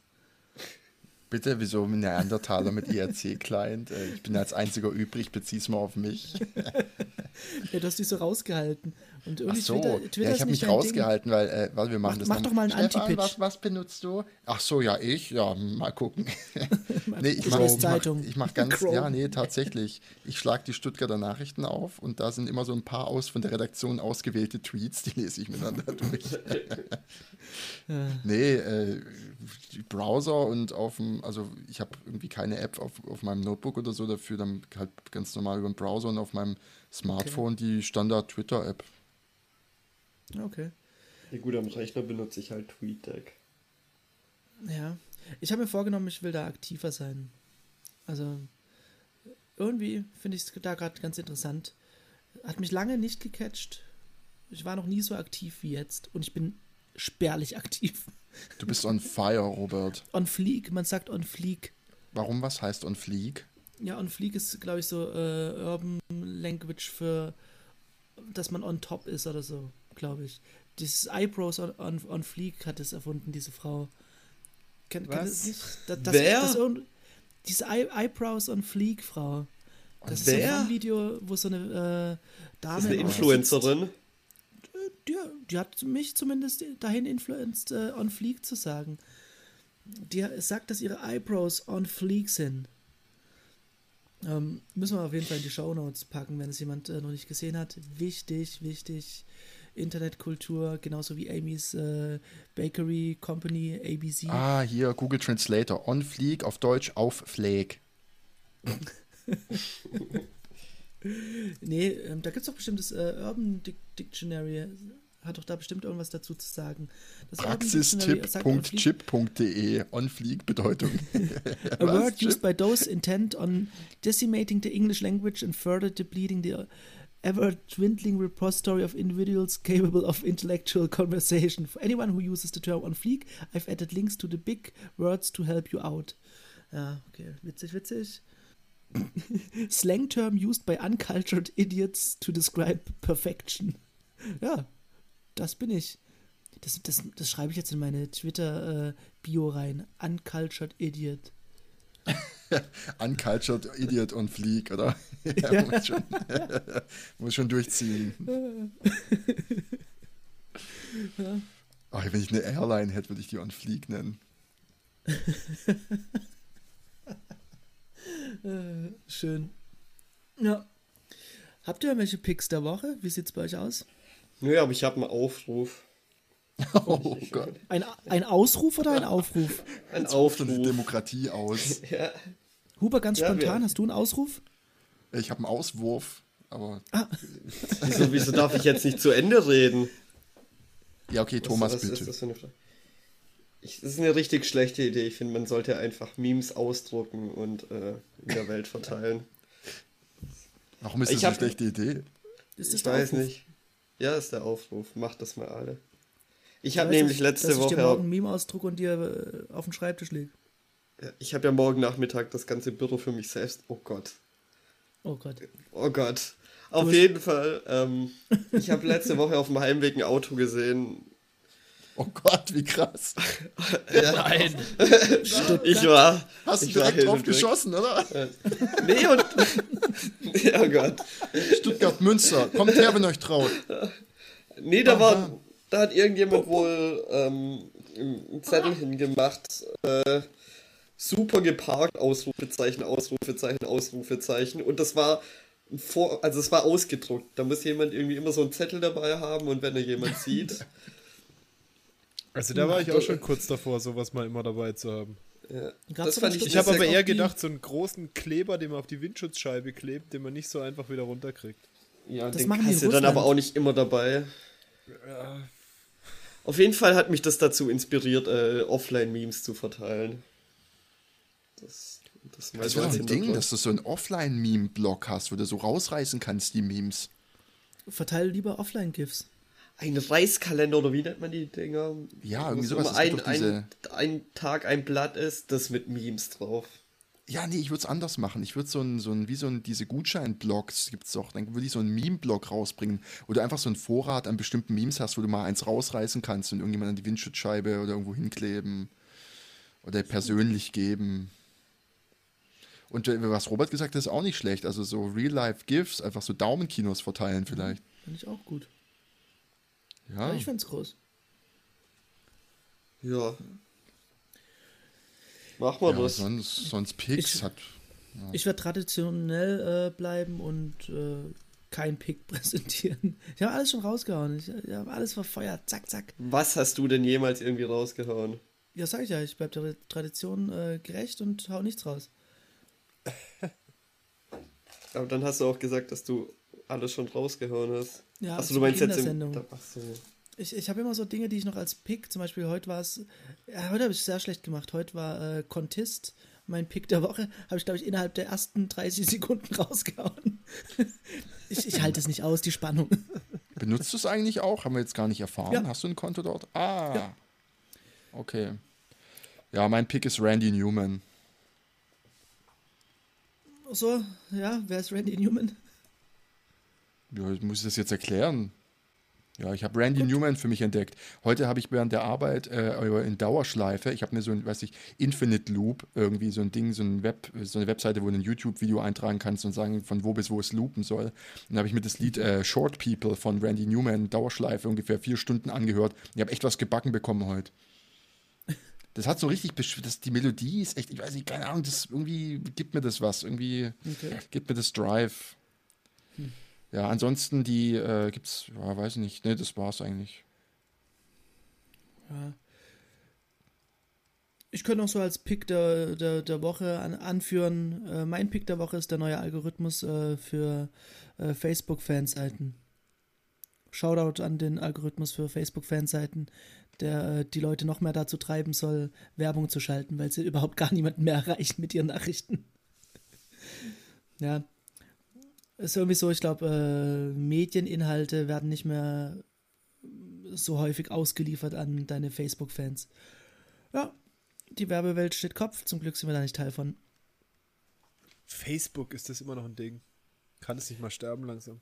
Bitte, wieso ein Neandertaler mit IRC-Client? Äh, ich bin als einziger übrig, bezieh's mal auf mich. ja, du hast dich so rausgehalten. Und irgendwie Ach so, Twitter, Twitter ja, ich habe mich rausgehalten, Ding. weil, äh, warte, wir machen mach, das Mach doch mal einen Anti-Pitch. Was, was, benutzt du? Ach so, ja, ich? Ja, mal gucken. nee, ich mache mach, ich mach ganz, ja, nee, tatsächlich. Ich schlage die Stuttgarter Nachrichten auf und da sind immer so ein paar aus von der Redaktion ausgewählte Tweets, die lese ich miteinander durch. ja. Nee, äh, Browser und auf dem, also ich habe irgendwie keine App auf, auf meinem Notebook oder so dafür, dann halt ganz normal über den Browser und auf meinem Smartphone okay. die Standard-Twitter-App. Okay. Ja gut, am Rechner benutze ich halt TweetDeck. Ja. Ich habe mir vorgenommen, ich will da aktiver sein. Also irgendwie finde ich es da gerade ganz interessant. Hat mich lange nicht gecatcht. Ich war noch nie so aktiv wie jetzt und ich bin spärlich aktiv. Du bist on fire, Robert. On fleek, man sagt on fleek. Warum, was heißt on fleek? Ja, on fleek ist, glaube ich, so äh, Urban Language für, dass man on top ist oder so, glaube ich. Dieses Eyebrows on, on, on fleek hat es erfunden, diese Frau. Kann, was? Kann das nicht? Das, das, Wer? Das, diese Eye, Eyebrows on fleek, Frau. Das Wer? ist so ein Video, wo so eine äh, Dame. Ist eine Influencerin? die, die hat mich zumindest dahin influenced, äh, on fleek zu sagen. Die sagt, dass ihre Eyebrows on fleek sind. Ähm, müssen wir auf jeden Fall in die Show Notes packen, wenn es jemand äh, noch nicht gesehen hat. Wichtig, wichtig. Internetkultur, genauso wie Amy's äh, Bakery Company, ABC. Ah, hier Google Translator. On Fleek auf Deutsch auf Fleek. nee, ähm, da gibt es doch bestimmt das äh, Urban Dictionary. Hat doch da bestimmt irgendwas dazu zu sagen. Praxistipp.chip.de On-Fleek Bedeutung. A word used by those intent on decimating the English language and further depleting the ever dwindling repository of individuals capable of intellectual conversation. For anyone who uses the term on fleek, I've added links to the big words to help you out. Ja, okay, witzig, witzig. Slang term used by uncultured idiots to describe perfection. Ja, das bin ich. Das, das, das schreibe ich jetzt in meine Twitter-Bio äh, rein. Uncultured Idiot. Uncultured Idiot und Fleek, oder? ja, ja. Muss, schon, muss schon durchziehen. ja. Ach, wenn ich eine Airline hätte, würde ich die on Fleek nennen. Äh, schön. Ja. Habt ihr irgendwelche Picks der Woche? Wie sieht's bei euch aus? Nö, aber ich habe einen Aufruf. Oh Gott. Ein, ein Ausruf oder ein Aufruf? ein Aufruf. die Demokratie aus. ja. Huber, ganz spontan, ja, hast du einen Ausruf? Ich habe einen Auswurf, aber. Ah. wieso, wieso darf ich jetzt nicht zu Ende reden? Ja, okay, Thomas, was, was bitte. Ich, das ist eine richtig schlechte Idee. Ich finde, man sollte einfach Memes ausdrucken und äh, in der Welt verteilen. Warum ist das ich eine hab, schlechte Idee? Ist ich weiß Aufruf? nicht. Ja, ist der Aufruf. Macht das mal alle. Ich habe nämlich letzte dass Woche. Ich dir morgen ein Meme ausdruck und dir äh, auf dem Schreibtisch. Ja, ich habe ja morgen Nachmittag das ganze Büro für mich selbst. Oh Gott. Oh Gott. Oh Gott. Auf jeden Fall. Ähm, ich habe letzte Woche auf dem Heimweg ein Auto gesehen. Oh Gott, wie krass. ja. Nein. ich war. Hast du direkt drauf geschossen, oder? nee, und. oh Gott. Stuttgart Münster. Kommt her, wenn euch traut. Nee, da war. Da hat irgendjemand wohl ähm, einen Zettel hingemacht. Äh, super geparkt, Ausrufezeichen, Ausrufezeichen, Ausrufezeichen. Und das war vor, also es war ausgedruckt. Da muss jemand irgendwie immer so einen Zettel dabei haben und wenn er jemand sieht. Also da war ich auch schon kurz davor, sowas mal immer dabei zu haben. Ja, das fand ich ich habe aber eher gedacht, so einen großen Kleber, den man auf die Windschutzscheibe klebt, den man nicht so einfach wieder runterkriegt. Ja, das den hast du dann aber auch nicht immer dabei. Ja. Auf jeden Fall hat mich das dazu inspiriert, äh, Offline-Memes zu verteilen. Das, das, das wäre ein Ding, dass du so einen Offline-Meme-Blog hast, wo du so rausreißen kannst, die Memes. Verteile lieber Offline-GIFs. Ein Reiskalender oder wie nennt man die Dinger? Ja, irgendwie sowas. Ein, ein, ein Tag, ein Blatt ist, das mit Memes drauf. Ja, nee, ich würde es anders machen. Ich würde so ein, so ein, wie so ein, diese Gutschein-Blogs gibt es doch, dann würde ich so einen Meme-Blog rausbringen, wo du einfach so einen Vorrat an bestimmten Memes hast, wo du mal eins rausreißen kannst und irgendjemand an die Windschutzscheibe oder irgendwo hinkleben oder persönlich geben. Und was Robert gesagt hat, ist auch nicht schlecht. Also so Real-Life-GIFs, einfach so Daumenkinos verteilen vielleicht. Finde ich auch gut. Ja. ja ich find's groß. Ja. Machen wir ja, das. Sonst, sonst Picks ich, hat. Ja. Ich werde traditionell äh, bleiben und äh, kein Pick präsentieren. Ich habe alles schon rausgehauen. Ich, ich habe alles verfeuert. Zack, zack. Was hast du denn jemals irgendwie rausgehauen? Ja, sag ich ja. Ich bleibe der Tradition äh, gerecht und hau nichts raus. Aber dann hast du auch gesagt, dass du alles schon rausgehauen hast. Ja, Achso, du meinst jetzt im, Ach so. Ich, ich habe immer so Dinge, die ich noch als Pick, zum Beispiel heute war es, ja, heute habe ich es sehr schlecht gemacht. Heute war äh, Contist, mein Pick der Woche, habe ich, glaube ich, innerhalb der ersten 30 Sekunden rausgehauen. ich, ich halte es nicht aus, die Spannung. Benutzt du es eigentlich auch? Haben wir jetzt gar nicht erfahren. Ja. Hast du ein Konto dort? Ah. Ja. Okay. Ja, mein Pick ist Randy Newman. So, ja, wer ist Randy Newman? Ja, ich muss das jetzt erklären. Ja, ich habe Randy Gut. Newman für mich entdeckt. Heute habe ich während der Arbeit äh, in Dauerschleife, ich habe mir so ein, weiß ich, Infinite Loop, irgendwie so ein Ding, so, ein Web, so eine Webseite, wo du ein YouTube-Video eintragen kannst und sagen, von wo bis wo es loopen soll. Und dann habe ich mir das Lied äh, Short People von Randy Newman, Dauerschleife, ungefähr vier Stunden angehört. Ich habe echt was gebacken bekommen heute. Das hat so richtig, das, die Melodie ist echt, ich weiß nicht, keine Ahnung, das irgendwie gibt mir das was, irgendwie okay. gibt mir das Drive. Ja, ansonsten die äh, gibt's, ja, weiß nicht, ne, das war's eigentlich. Ja. Ich könnte noch so als Pick der, der, der Woche an, anführen. Äh, mein Pick der Woche ist der neue Algorithmus äh, für äh, Facebook-Fanseiten. Shoutout an den Algorithmus für Facebook-Fanseiten, der äh, die Leute noch mehr dazu treiben soll, Werbung zu schalten, weil sie überhaupt gar niemanden mehr erreichen mit ihren Nachrichten. ja, ist irgendwie so, ich glaube, äh, Medieninhalte werden nicht mehr so häufig ausgeliefert an deine Facebook-Fans. Ja, die Werbewelt steht Kopf. Zum Glück sind wir da nicht Teil von. Facebook ist das immer noch ein Ding. Kann es nicht mal sterben langsam.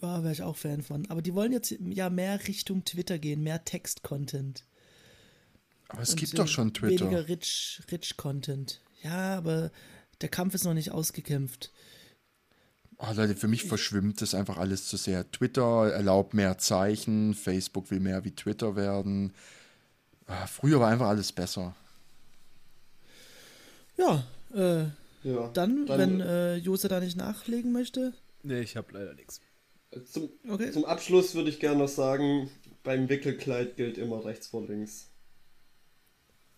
Ja, wäre ich auch Fan von. Aber die wollen jetzt ja mehr Richtung Twitter gehen, mehr Text-Content. Aber es Und gibt doch schon Twitter. Weniger rich, rich Content. Ja, aber der Kampf ist noch nicht ausgekämpft. Oh Leute, für mich verschwimmt das einfach alles zu sehr. Twitter erlaubt mehr Zeichen, Facebook will mehr wie Twitter werden. Ah, früher war einfach alles besser. Ja, äh, ja dann, dann, wenn äh, Jose da nicht nachlegen möchte. Nee, ich habe leider nichts. Zum, okay. zum Abschluss würde ich gerne noch sagen, beim Wickelkleid gilt immer rechts vor links.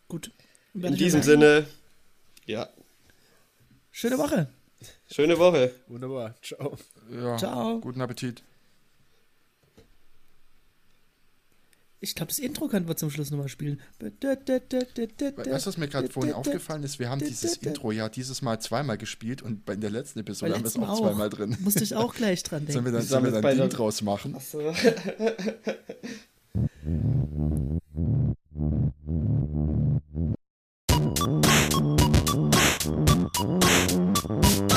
Gut. In diesem Sinne, ja. Schöne Woche. Schöne Woche. Wunderbar. Ciao. Ja, Ciao. Guten Appetit. Ich glaube, das Intro können wir zum Schluss nochmal spielen. Weißt du, was mir gerade vorhin aufgefallen ist? Wir haben dieses Intro ja dieses Mal zweimal gespielt und bei der letzten Episode haben wir es auch, auch zweimal drin. Musste ich auch gleich dran denken. Sollen wir dann, sollen wir dann ein Ding draus machen? Achso.